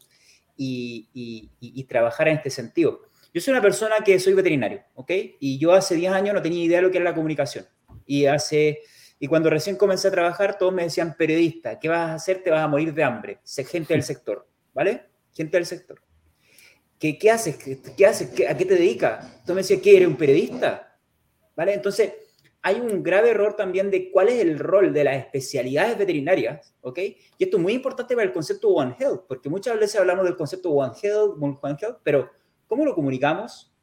y, trabajar en este sentido. Yo soy una persona que soy veterinario, ¿ok? Y yo hace 10 años no tenía idea de lo que era la comunicación. Y, hace, y cuando recién comencé a trabajar, todos me decían, periodista, ¿qué vas a hacer? Te vas a morir de hambre. Sé gente del sector, ¿vale? Gente del sector. ¿Qué, qué haces? ¿Qué, haces? ¿A qué te dedicas? Tú me decías, ¿qué eres un periodista? ¿Vale? Entonces, hay un grave error también de cuál es el rol de las especialidades veterinarias, ¿ok? Y esto es muy importante para el concepto One Health, porque muchas veces hablamos del concepto One Health, One Health, pero ¿cómo lo comunicamos?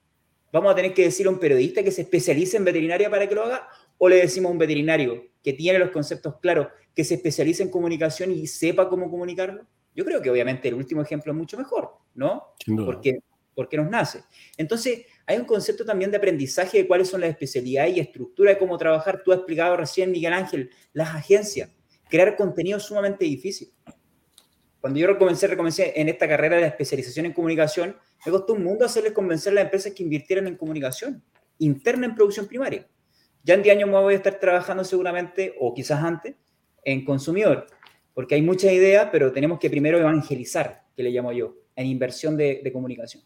¿Vamos a tener que decir a un periodista que se especialice en veterinaria para que lo haga? ¿O le decimos a un veterinario que tiene los conceptos claros, que se especialice en comunicación y sepa cómo comunicarlo? Yo creo que obviamente el último ejemplo es mucho mejor, ¿no? Porque, porque nos nace. Entonces, hay un concepto también de aprendizaje de cuáles son las especialidades y estructura de cómo trabajar. Tú has explicado recién, Miguel Ángel, las agencias. Crear contenido es sumamente difícil. Cuando yo comencé, recomencé en esta carrera de especialización en comunicación, me costó un mundo hacerles convencer a las empresas que invirtieran en comunicación interna en producción primaria. Ya en 10 años más voy a estar trabajando seguramente, o quizás antes, en consumidor, porque hay muchas ideas, pero tenemos que primero evangelizar, que le llamo yo, en inversión de comunicación.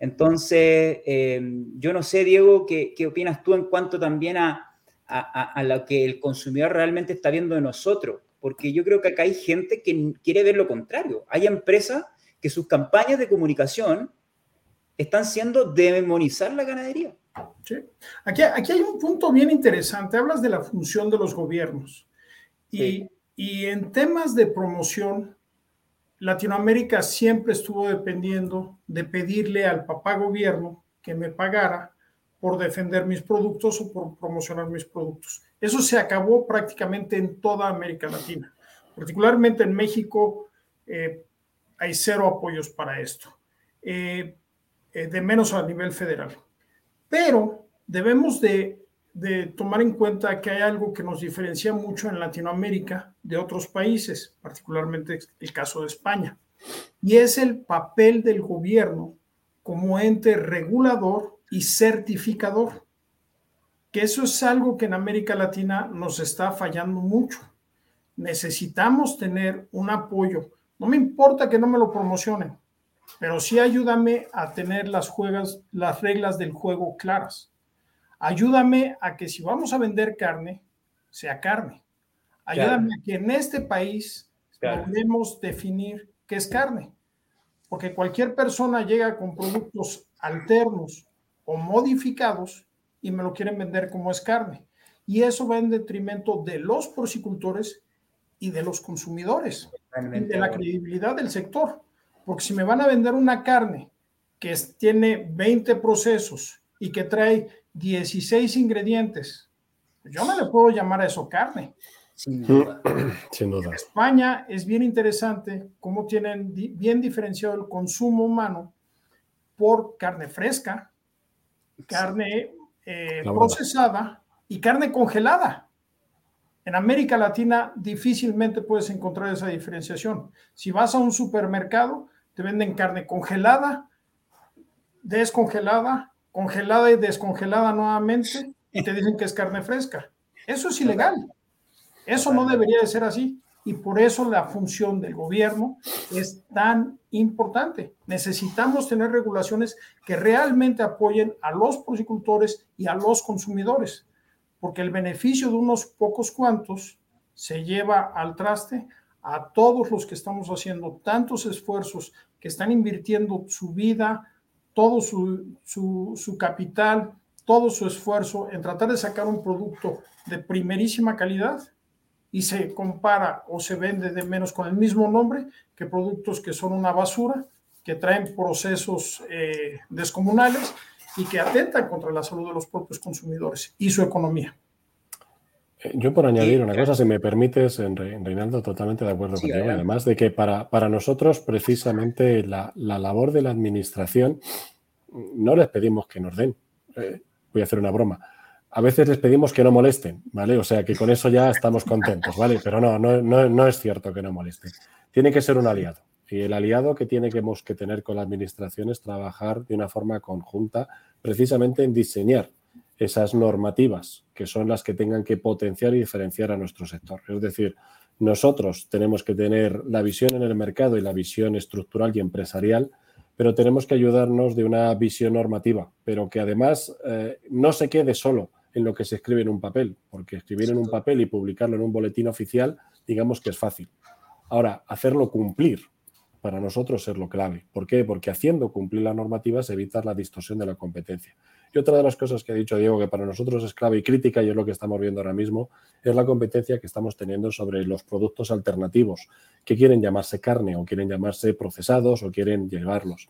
Entonces, em, yo no sé, Diego, ¿qué, ¿qué, opinas tú en cuanto también a, a, a, lo que el consumidor realmente está viendo de nosotros? Porque yo creo que acá hay gente que quiere ver lo contrario. Hay empresas que sus campañas de comunicación están siendo demonizar la ganadería. Sí. Aquí, aquí hay un punto bien interesante. Hablas de la función de los gobiernos. Y, sí. y en temas de promoción, Latinoamérica siempre estuvo dependiendo de pedirle al papá gobierno que me pagara por defender mis productos o por promocionar mis productos. Eso se acabó prácticamente en toda América Latina. Particularmente en México eh, hay cero apoyos para esto, eh, eh, de menos a nivel federal. Pero debemos de de tomar en cuenta que hay algo que nos diferencia mucho en Latinoamérica de otros países, particularmente el caso de España, y es el papel del gobierno como ente regulador y certificador, que eso es algo que en América Latina nos está fallando mucho. Necesitamos tener un apoyo. No me importa que no me lo promocionen, pero sí ayúdame a tener las, juegas, las reglas del juego claras Ayúdame a que si vamos a vender carne, sea carne. Ayúdame claro. a que en este país claro. podemos definir qué es carne. Porque cualquier persona llega con productos alternos o modificados y me lo quieren vender como es carne. Y eso va en detrimento de los porcicultores y de los consumidores, y de la credibilidad del sector. Porque si me van a vender una carne que tiene 20 procesos y que trae 16 ingredientes. Yo no le puedo llamar a eso carne. Sin duda. Sin duda. En España es bien interesante cómo tienen bien diferenciado el consumo humano por carne fresca, carne eh, procesada y carne congelada. En América Latina difícilmente puedes encontrar esa diferenciación. Si vas a un supermercado, te venden carne congelada, descongelada congelada y descongelada nuevamente y te dicen que es carne fresca. Eso es ilegal. Eso no debería de ser así. Y por eso la función del gobierno es tan importante. Necesitamos tener regulaciones que realmente apoyen a los porcicultores y a los consumidores, porque el beneficio de unos pocos cuantos se lleva al traste a todos los que estamos haciendo tantos esfuerzos, que están invirtiendo su vida, todo su, su, capital, todo su esfuerzo en tratar de sacar un producto de primerísima calidad y se compara o se vende de menos con el mismo nombre que productos que son una basura, que traen procesos eh, descomunales y que atentan contra la salud de los propios consumidores y su economía. Eh, yo por añadir una cosa, si me permites, Reinaldo, totalmente de acuerdo contigo. Además de que para, para nosotros precisamente la, labor de la administración no les pedimos que nos den. Eh, voy a hacer una broma. A veces les pedimos que no molesten, ¿vale? O sea que con eso ya estamos contentos, ¿vale? Pero no, no, no, no es cierto que no molesten. Tiene que ser un aliado. Y el aliado que tiene que, que tener con la administración es trabajar de una forma conjunta, precisamente en diseñar esas normativas que son las que tengan que potenciar y diferenciar a nuestro sector. Es decir, nosotros tenemos que tener la visión en el mercado y la visión estructural y empresarial, pero tenemos que ayudarnos de una visión normativa, pero que además eh, no se quede solo en lo que se escribe en un papel, porque escribir en un papel y publicarlo en un boletín oficial, digamos que es fácil. Ahora, hacerlo cumplir para nosotros es lo clave. ¿Por qué? Porque haciendo cumplir la normativa se evita la distorsión de la competencia. Y otra de las cosas que ha dicho Diego, que para nosotros es clave y crítica, y es lo que estamos viendo ahora mismo, es la competencia que estamos teniendo sobre los productos alternativos, que quieren llamarse carne o quieren llamarse procesados o quieren llevarlos.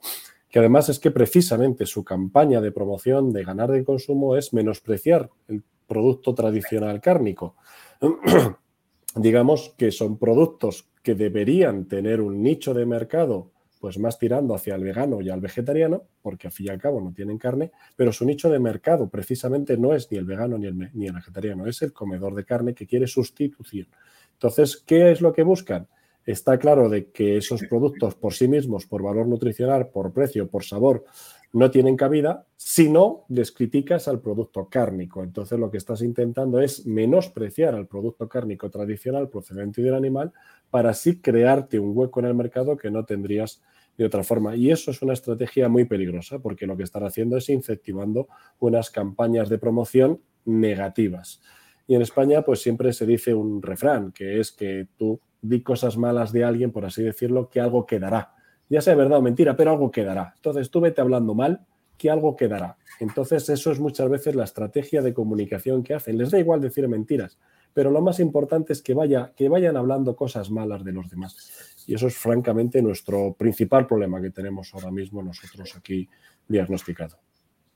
Que además es que precisamente su campaña de promoción de ganar de consumo es menospreciar el producto tradicional cárnico. Digamos que son productos que deberían tener un nicho de mercado pues más tirando hacia el vegano y al vegetariano, porque al fin y al cabo no tienen carne, pero su nicho de mercado precisamente no es ni el vegano ni el, ni el vegetariano, es el comedor de carne que quiere sustitución. Entonces, ¿qué es lo que buscan? Está claro de que esos productos por sí mismos, por valor nutricional, por precio, por sabor, no tienen cabida si no les criticas al producto cárnico. Entonces lo que estás intentando es menospreciar al producto cárnico tradicional procedente del animal para así crearte un hueco en el mercado que no tendrías de otra forma. Y eso es una estrategia muy peligrosa porque lo que están haciendo es incentivando unas campañas de promoción negativas. Y en España pues siempre se dice un refrán, que es que tú di cosas malas de alguien, por así decirlo, que algo quedará ya sea verdad o mentira, pero algo quedará. Entonces tú vete hablando mal, que algo quedará. Entonces eso es muchas veces la estrategia de comunicación que hacen. Les da igual decir mentiras, pero lo más importante es que, vaya, que vayan hablando cosas malas de los demás. Y eso es francamente nuestro principal problema que tenemos ahora mismo nosotros aquí diagnosticado.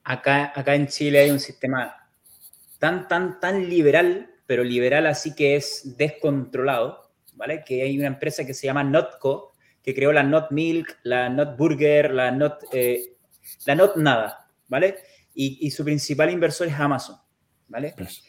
Acá, acá en Chile hay un sistema tan, tan, tan liberal, pero liberal así que es descontrolado, ¿vale? Que hay una empresa que se llama Notco, que creó la Not Milk, la Not Burger, la Not, eh, la Not Nada, ¿vale? Y, su principal inversor es Amazon, ¿vale? Pues.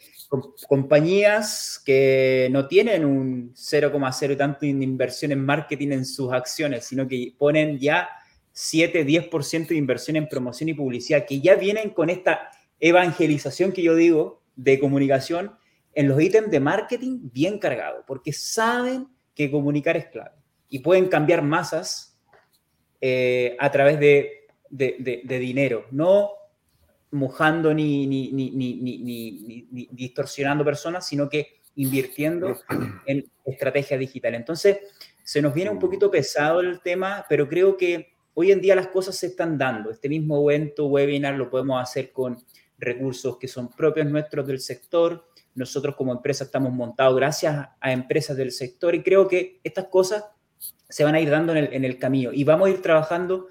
compañías que no tienen un 0,0 y tanto de inversión en marketing en sus acciones, sino que ponen ya 7, 10% de inversión en promoción y publicidad, que ya vienen con esta evangelización que yo digo de comunicación en los ítems de marketing bien cargado, porque saben que comunicar es clave y pueden cambiar masas eh, a través de, dinero, no mojando ni, ni, ni, distorsionando personas, sino que invirtiendo en estrategia digital. Entonces, se nos viene un poquito pesado el tema, pero creo que hoy en día las cosas se están dando. Este mismo evento, webinar, lo podemos hacer con recursos que son propios nuestros del sector. Nosotros como empresa estamos montados gracias a empresas del sector y creo que estas cosas se van a ir dando en el, camino y vamos a ir trabajando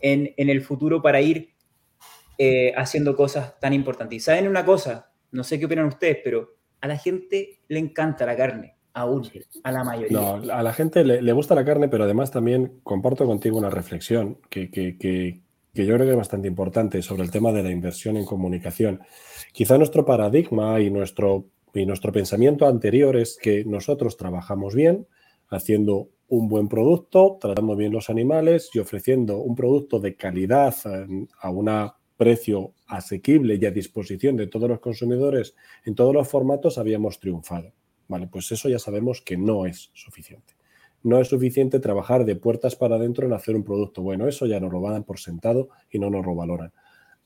en, el futuro para ir eh, haciendo cosas tan importantes. Y saben una cosa, no sé qué opinan ustedes, pero a la gente le encanta la carne, aún, a la mayoría. No, a la gente le, gusta la carne, pero además también comparto contigo una reflexión que, que, que, que yo creo que es bastante importante sobre el tema de la inversión en comunicación. Quizá nuestro paradigma y nuestro, y nuestro pensamiento anterior es que nosotros trabajamos bien haciendo un buen producto, tratando bien los animales y ofreciendo un producto de calidad eh, a un precio asequible y a disposición de todos los consumidores en todos los formatos, habíamos triunfado. Vale, pues eso ya sabemos que no es suficiente. No es suficiente trabajar de puertas para adentro en hacer un producto bueno. Eso ya nos lo van por sentado y no nos lo valoran.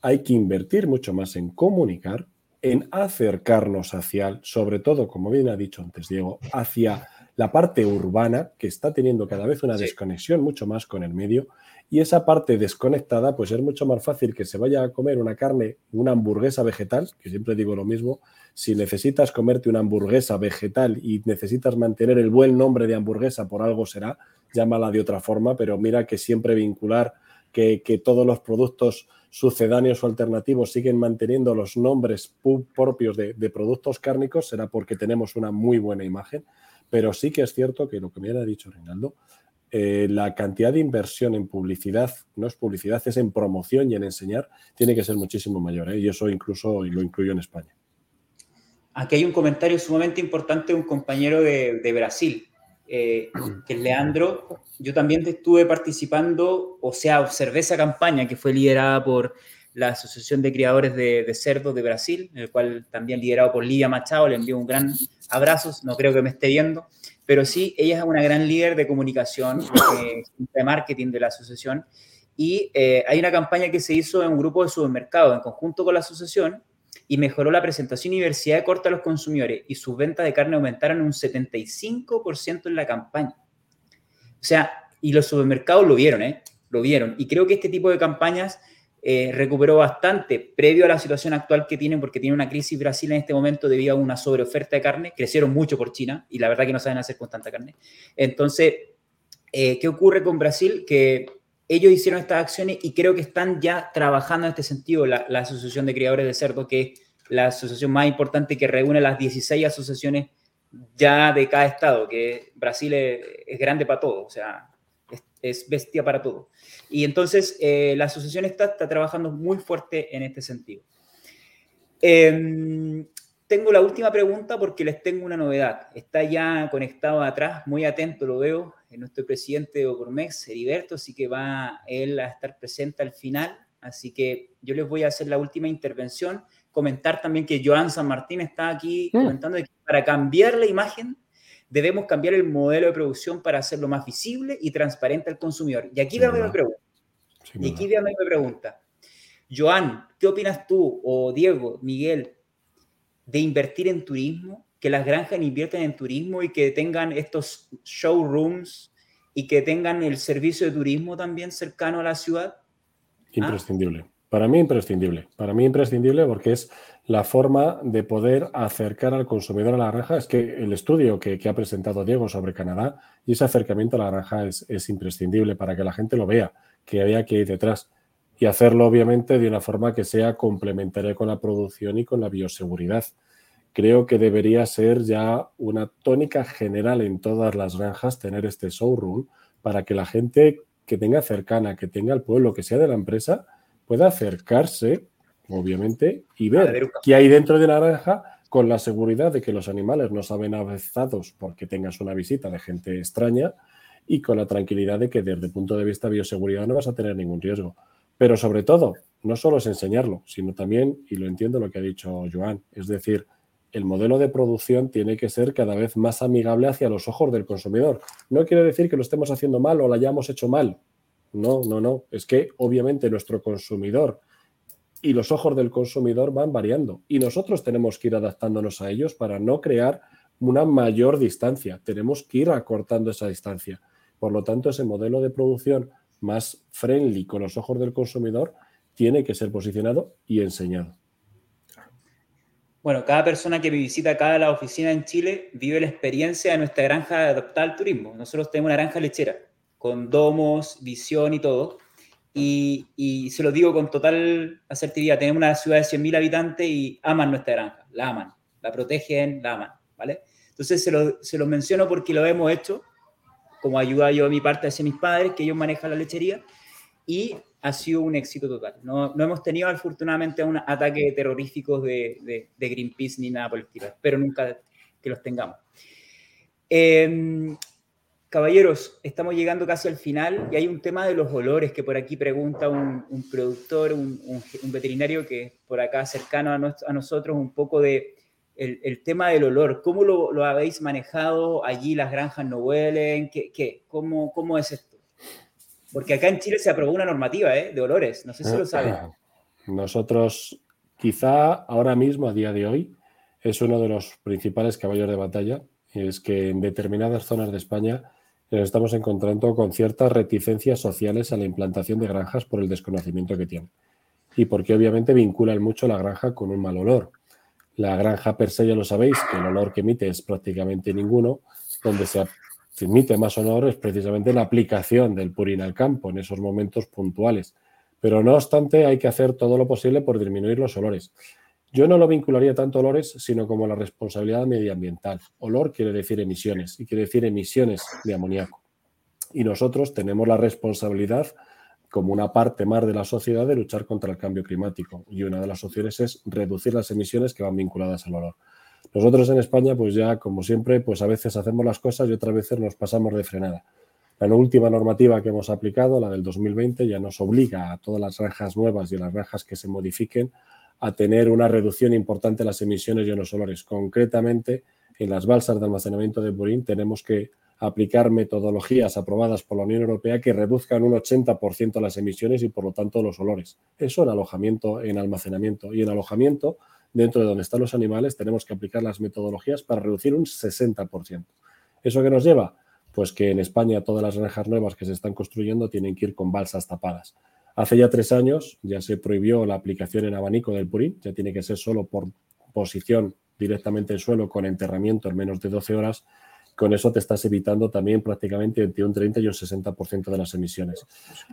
Hay que invertir mucho más en comunicar, en acercarnos hacia, sobre todo, como bien ha dicho antes Diego, hacia la parte urbana, que está teniendo cada vez una desconexión mucho más con el medio, y esa parte desconectada, pues es mucho más fácil que se vaya a comer una carne, una hamburguesa vegetal, que siempre digo lo mismo, si necesitas comerte una hamburguesa vegetal y necesitas mantener el buen nombre de hamburguesa, por algo será, llámala de otra forma, pero mira que siempre vincular que, que todos los productos sucedáneos o alternativos siguen manteniendo los nombres propios de, productos cárnicos, será porque tenemos una muy buena imagen. Pero sí que es cierto que lo que me ha dicho Reinaldo, eh, la cantidad de inversión en publicidad, no es publicidad, es en promoción y en enseñar, tiene que ser muchísimo mayor. ¿eh? Y eso incluso lo incluyo en España. Aquí hay un comentario sumamente importante de un compañero de, Brasil, eh, que es Leandro. Yo también estuve participando, o sea, observé esa campaña que fue liderada por la Asociación de Criadores de, Cerdos de Brasil, el cual también liderado por Lidia Machado, le envío un gran abrazo, no creo que me esté viendo, pero sí, ella es una gran líder de comunicación, eh, de marketing de la asociación, y eh, hay una campaña que se hizo en un grupo de supermercados en conjunto con la asociación, y mejoró la presentación y diversidad de corte a los consumidores y sus ventas de carne aumentaron un 75% en la campaña. O sea, y los supermercados lo vieron, ¿eh? Lo vieron. Y creo que este tipo de campañas eh, recuperó bastante previo a la situación actual que tienen, porque tiene una crisis Brasil en este momento debido a una sobreoferta de carne. Crecieron mucho por China y la verdad que no saben hacer con tanta carne. Entonces, eh, ¿qué ocurre con Brasil? Que ellos hicieron estas acciones y creo que están ya trabajando en este sentido. La, Asociación de Criadores de Cerdo, que es la asociación más importante que reúne las 16 asociaciones ya de cada estado, que Brasil es, grande para todo, o sea, es, bestia para todo. Y entonces eh, la asociación está, está, trabajando muy fuerte en este sentido. Em, tengo la última pregunta porque les tengo una novedad. Está ya conectado atrás, muy atento, lo veo, nuestro presidente de Ocormex, Heriberto, así que va él a estar presente al final. Así que yo les voy a hacer la última intervención. Comentar también que Joan San Martín está aquí comentando que para cambiar la imagen debemos cambiar el modelo de producción para hacerlo más visible y transparente al consumidor. Y aquí viene mi pregunta. y aquí viene mi pregunta. Joan, ¿qué opinas tú o Diego, Miguel, de invertir en turismo? Que las granjas invierten en turismo y que tengan estos showrooms y que tengan el servicio de turismo también cercano a la ciudad? Imprescindible. Para mí imprescindible. Para mí imprescindible porque es la forma de poder acercar al consumidor a la granja. Es que el estudio que, ha presentado Diego sobre Canadá y ese acercamiento a la granja es, es imprescindible para que la gente lo vea, que haya que ir detrás y hacerlo obviamente de una forma que sea complementaria con la producción y con la bioseguridad. Creo que debería ser ya una tónica general en todas las granjas tener este showroom para que la gente que tenga cercana, que tenga el pueblo, que sea de la empresa, pueda acercarse, obviamente, y ver qué hay dentro de la granja con la seguridad de que los animales no saben avezados porque tengas una visita de gente extraña y con la tranquilidad de que desde el punto de vista de bioseguridad no vas a tener ningún riesgo. Pero sobre todo, no solo es enseñarlo, sino también, y lo entiendo lo que ha dicho Joan, es decir, el modelo de producción tiene que ser cada vez más amigable hacia los ojos del consumidor. No quiere decir que lo estemos haciendo mal o lo hayamos hecho mal. No, no, no. Es que obviamente nuestro consumidor y los ojos del consumidor van variando y nosotros tenemos que ir adaptándonos a ellos para no crear una mayor distancia. Tenemos que ir acortando esa distancia. Por lo tanto, ese modelo de producción más friendly con los ojos del consumidor tiene que ser posicionado y enseñado. Bueno, cada persona que visita cada la oficina en Chile vive la experiencia de nuestra granja adaptada al turismo. Nosotros tenemos una granja lechera con domos, visión y todo. Y, se lo digo con total asertividad, tenemos una ciudad de 100.000 habitantes y aman nuestra granja, la aman, la protegen, la aman, ¿vale? Entonces se lo, se lo menciono porque lo hemos hecho como ayuda yo a mi parte hacia mis padres, que ellos manejan la lechería, y ha sido un éxito total. No, no hemos tenido afortunadamente un ataque terroríficos de, de, Greenpeace ni nada por el estilo, pero nunca que los tengamos. Em, caballeros, estamos llegando casi al final y hay un tema de los olores que por aquí pregunta un, un productor, un, un, veterinario que es por acá cercano a, a nosotros, un poco de el, tema del olor, ¿cómo lo, habéis manejado? ¿Allí las granjas no huelen? ¿Qué, qué? ¿Cómo, ¿Cómo es esto? Porque acá en Chile se aprobó una normativa ¿eh? de olores, no sé si lo saben. Nosotros, quizá ahora mismo, a día de hoy, es uno de los principales caballos de batalla, es que en determinadas zonas de España nos estamos encontrando con ciertas reticencias sociales a la implantación de granjas por el desconocimiento que tienen. Y porque obviamente vinculan mucho la granja con un mal olor. La granja per se ya lo sabéis, que el olor que emite es prácticamente ninguno. Donde se emite más olor es precisamente la aplicación del purín al campo en esos momentos puntuales. Pero no obstante, hay que hacer todo lo posible por disminuir los olores. Yo no lo vincularía tanto a olores, sino como la responsabilidad medioambiental. Olor quiere decir emisiones y quiere decir emisiones de amoníaco. Y nosotros tenemos la responsabilidad como una parte más de la sociedad de luchar contra el cambio climático. Y una de las opciones es reducir las emisiones que van vinculadas al olor. Nosotros en España, pues ya como siempre, pues a veces hacemos las cosas y otras veces nos pasamos de frenada. La última normativa que hemos aplicado, la del 2020, ya nos obliga a todas las granjas nuevas y a las granjas que se modifiquen a tener una reducción importante de las emisiones olores. Concretamente, en las balsas de almacenamiento de Burín tenemos que aplicar metodologías aprobadas por la Unión Europea que reduzcan un 80% las emisiones y por lo tanto los olores. Eso en alojamiento, en almacenamiento y en alojamiento, dentro de donde están los animales, tenemos que aplicar las metodologías para reducir un 60%. ¿Eso qué nos lleva? Pues que en España todas las granjas nuevas que se están construyendo tienen que ir con balsas tapadas. Hace ya tres años ya se prohibió la aplicación en abanico del purín, ya tiene que ser solo por posición directamente en suelo con enterramiento en menos de 12 horas con eso te estás evitando también prácticamente entre un 30 y un 60% de las emisiones.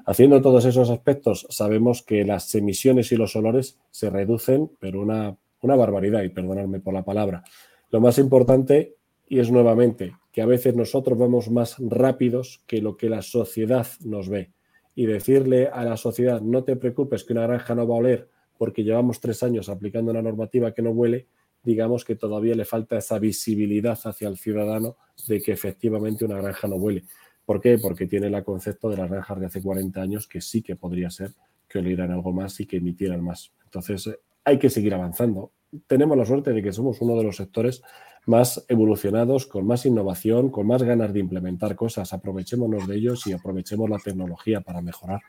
Haciendo todos esos aspectos, sabemos que las emisiones y los olores se reducen, pero una, una barbaridad, y perdonadme por la palabra. Lo más importante, y es nuevamente, que a veces nosotros vamos más rápidos que lo que la sociedad nos ve. Y decirle a la sociedad, no te preocupes que una granja no va a oler porque llevamos tres años aplicando una normativa que no huele, digamos que todavía le falta esa visibilidad hacia el ciudadano de que efectivamente una granja no huele. ¿Por qué? Porque tiene el concepto de las granjas de hace 40 años que sí que podría ser que olieran algo más y que emitieran más. Entonces, eh, hay que seguir avanzando. Tenemos la suerte de que somos uno de los sectores más evolucionados, con más innovación, con más ganas de implementar cosas. Aprovechémonos de ellos y aprovechemos la tecnología para mejorar.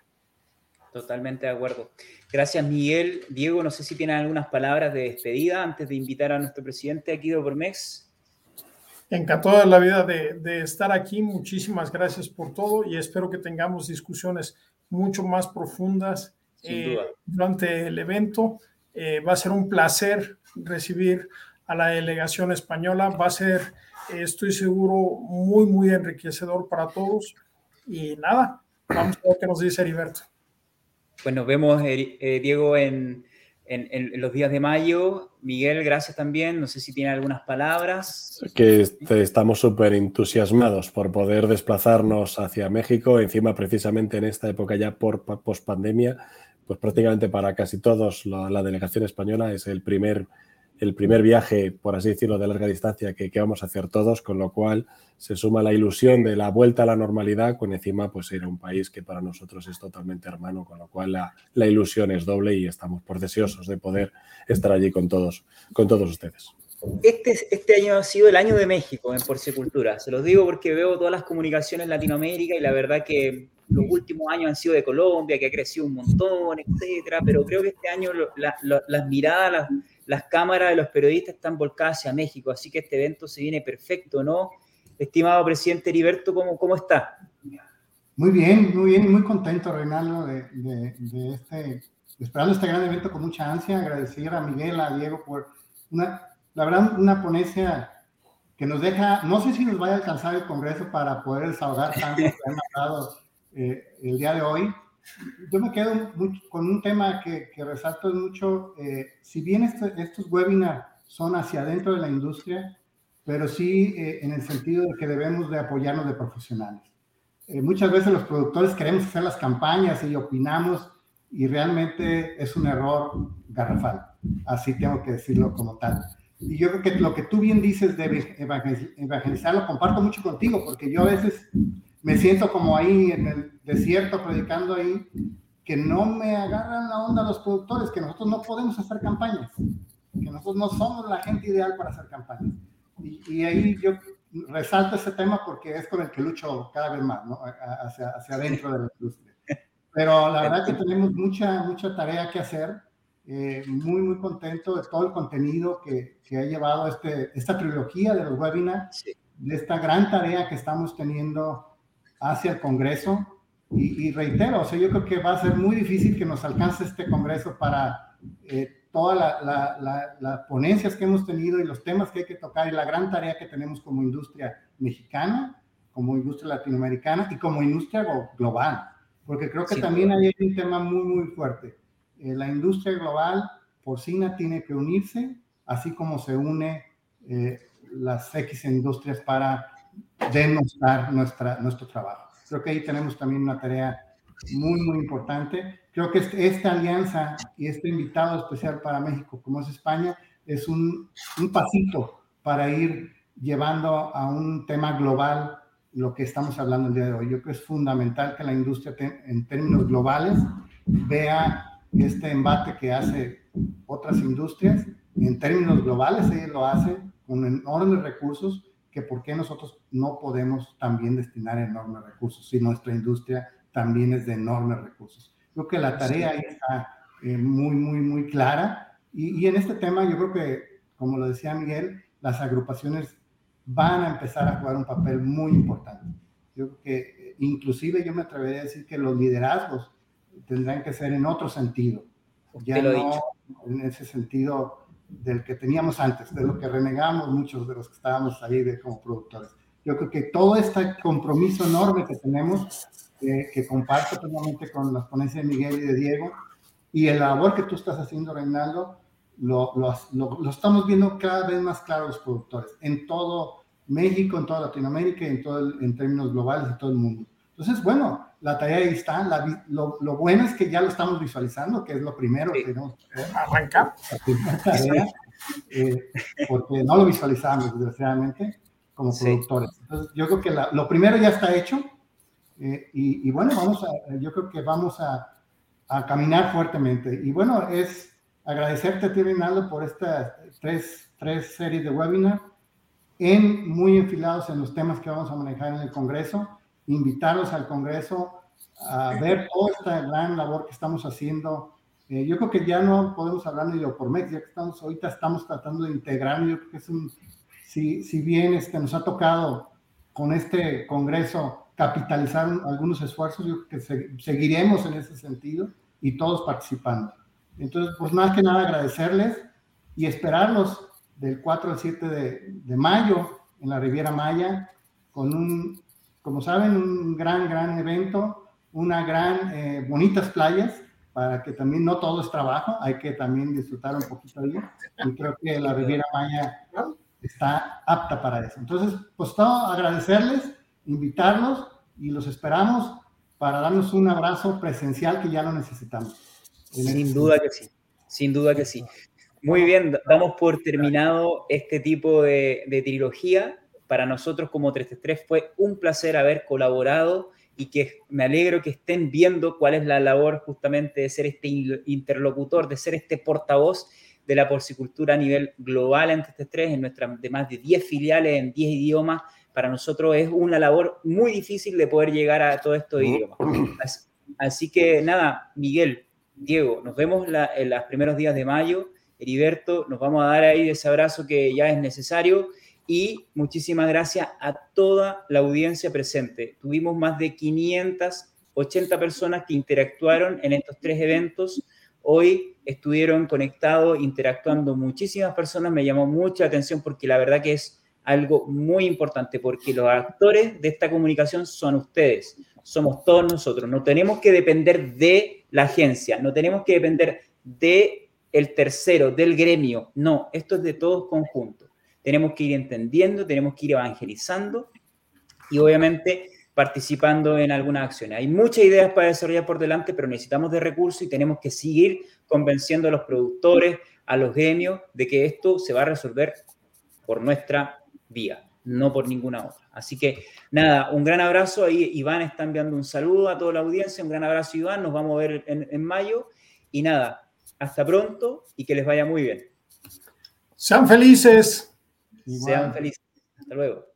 Totalmente de acuerdo. Gracias, Miguel. Diego, no sé si tienen algunas palabras de despedida antes de invitar a nuestro presidente aquí de Pormex. Encantado de la vida de, estar aquí. Muchísimas gracias por todo y espero que tengamos discusiones mucho más profundas eh, durante el evento. Eh, va a ser un placer recibir a la delegación española. Va a ser, eh, estoy seguro, muy, muy enriquecedor para todos. Y nada, vamos a ver qué nos dice Heriberto. Pues nos vemos, eh, eh, Diego, en, los días de mayo. Miguel, gracias también. No sé si tiene algunas palabras. Que estamos súper entusiasmados por poder desplazarnos hacia México, encima precisamente en esta época ya por post pandemia, pues prácticamente para casi todos la delegación española es el primer el primer viaje, por así decirlo, de larga distancia que, vamos a hacer todos, con lo cual se suma la ilusión de la vuelta a la normalidad, con encima pues ir a un país que para nosotros es totalmente hermano, con lo cual la, ilusión es doble y estamos por deseosos de poder estar allí con todos, con todos ustedes. Este, este año ha sido el año de México en Porcicultura. Se los digo porque veo todas las comunicaciones en Latinoamérica y la verdad que los últimos años han sido de Colombia, que ha crecido un montón, etcétera, pero creo que este año las miradas, las cámaras de los periodistas están volcadas hacia México, así que este evento se viene perfecto, ¿no? Estimado presidente Heriberto, ¿cómo, cómo está? Muy bien, muy bien y muy contento, Reinaldo, de, este, esperando este gran evento con mucha ansia, agradecer a Miguel, a Diego por una, la verdad, una ponencia que nos deja, no sé si nos vaya a alcanzar el Congreso para poder desahogar tanto que han hablado eh, el día de hoy, yo me quedo con un tema que, que resalto mucho, eh, si bien este, estos webinars son hacia adentro de la industria, pero sí eh, en el sentido de que debemos de apoyarnos de profesionales. Eh, muchas veces los productores queremos hacer las campañas y opinamos y realmente es un error garrafal, así tengo que decirlo como tal. Y yo creo que lo que tú bien dices de evangelizar lo comparto mucho contigo, porque yo a veces me siento como ahí en el desierto predicando ahí, que no me agarran la onda los productores, que nosotros no podemos hacer campañas, que nosotros no somos la gente ideal para hacer campañas. Y, ahí yo resalto ese tema porque es con el que lucho cada vez más, ¿no? hacia, hacia adentro de la industria. Pero la verdad que tenemos mucha, mucha tarea que hacer. Eh, muy, muy contento de todo el contenido que, que ha llevado este, esta trilogía de los webinars, de esta gran tarea que estamos teniendo hacia el Congreso. Y, reitero, o sea, yo creo que va a ser muy difícil que nos alcance este Congreso para eh, todas las ponencias que hemos tenido y los temas que hay que tocar y la gran tarea que tenemos como industria mexicana, como industria latinoamericana y como industria global. porque creo que también hay un tema muy, muy fuerte. Eh, la industria global porcina tiene que unirse, así como se une eh, las X industrias para denostar nuestra, nuestro trabajo. Creo que ahí tenemos también una tarea muy, muy importante. Creo que este, esta alianza y este invitado especial para México, como es España, es un, un pasito para ir llevando a un tema global lo que estamos hablando el día de hoy. Yo creo que es fundamental que la industria en términos globales vea este embate que hace otras industrias. En términos globales, ellos lo hacen con enormes recursos, que por qué nosotros no podemos también destinar enormes recursos si nuestra industria también es de enormes recursos. Creo que la tarea ahí está eh, muy, muy, muy clara. Y, y en este tema yo creo que, como lo decía Miguel, las agrupaciones van a empezar a jugar un papel muy importante. Yo creo que inclusive yo me atrevería a decir que los liderazgos tendrán que ser en otro sentido. Ya no en ese sentido del que teníamos antes, de lo que renegamos muchos de los que estábamos ahí de, como productores. Yo creo que todo este compromiso enorme que tenemos, que comparto plenamente con las ponencias de Miguel y de Diego, y el labor que tú estás haciendo, Reinaldo, lo, lo, lo, estamos viendo cada vez más claro los productores, en todo México, en toda Latinoamérica, en, todo en términos globales, en todo el mundo. Entonces, bueno, la tarea ahí está. lo, lo, bueno es que ya lo estamos visualizando, que es lo primero que tenemos que Arrancar. Eh, porque no lo visualizamos, desgraciadamente, como productores. Entonces, yo creo que lo primero ya está hecho. Eh, y, y, bueno, vamos a, yo creo que vamos a, a, caminar fuertemente. Y bueno, es agradecerte a ti, Reinaldo, por estas tres, tres series de webinar, en, muy enfilados en los temas que vamos a manejar en el Congreso invitarlos al Congreso a ver toda esta gran labor que estamos haciendo. Eh, yo creo que ya no podemos hablar ni de Opormex, ya que estamos, ahorita estamos tratando de integrar, yo creo que es un, si, si bien este, nos ha tocado con este Congreso capitalizar algunos esfuerzos, yo creo que seguiremos en ese sentido y todos participando. Entonces, pues más que nada agradecerles y esperarlos del 4 al 7 de, de mayo en la Riviera Maya con un como saben, un gran, gran evento, una gran, eh, bonitas playas, para que también no todo es trabajo, hay que también disfrutar un poquito ahí. Y creo que la Riviera Maya está apta para eso. Entonces, pues todo agradecerles, invitarlos y los esperamos para darnos un abrazo presencial que ya lo necesitamos. Sin duda que sí, sin duda que sí. Muy bien, damos por terminado este tipo de, de trilogía para nosotros como 333 fue un placer haber colaborado y que me alegro que estén viendo cuál es la labor justamente de ser este interlocutor, de ser este portavoz de la porcicultura a nivel global en 333, en nuestra, de más de 10 filiales en 10 idiomas. Para nosotros es una labor muy difícil de poder llegar a todos estos idiomas. Así, que nada, Miguel, Diego, nos vemos en los primeros días de mayo. Heriberto, nos vamos a dar ahí ese abrazo que ya es necesario y muchísimas gracias a toda la audiencia presente. Tuvimos más de 580 personas que interactuaron en estos tres eventos. Hoy estuvieron conectados, interactuando muchísimas personas. Me llamó mucha atención porque la verdad que es algo muy importante, porque los actores de esta comunicación son ustedes, somos todos nosotros. No tenemos que depender de la agencia, no tenemos que depender de el tercero, del gremio. No, esto es de todos conjuntos tenemos que ir entendiendo, tenemos que ir evangelizando y obviamente participando en algunas acciones. Hay muchas ideas para desarrollar por delante, pero necesitamos de recursos y tenemos que seguir convenciendo a los productores, a los gremios, de que esto se va a resolver por nuestra vía, no por ninguna otra. Así que nada, un gran abrazo. Ahí Iván está enviando un saludo a toda la audiencia, un gran abrazo Iván, nos vamos a ver en, en mayo y nada, hasta pronto y que les vaya muy bien. Sean felices. Sean felices. Hasta luego.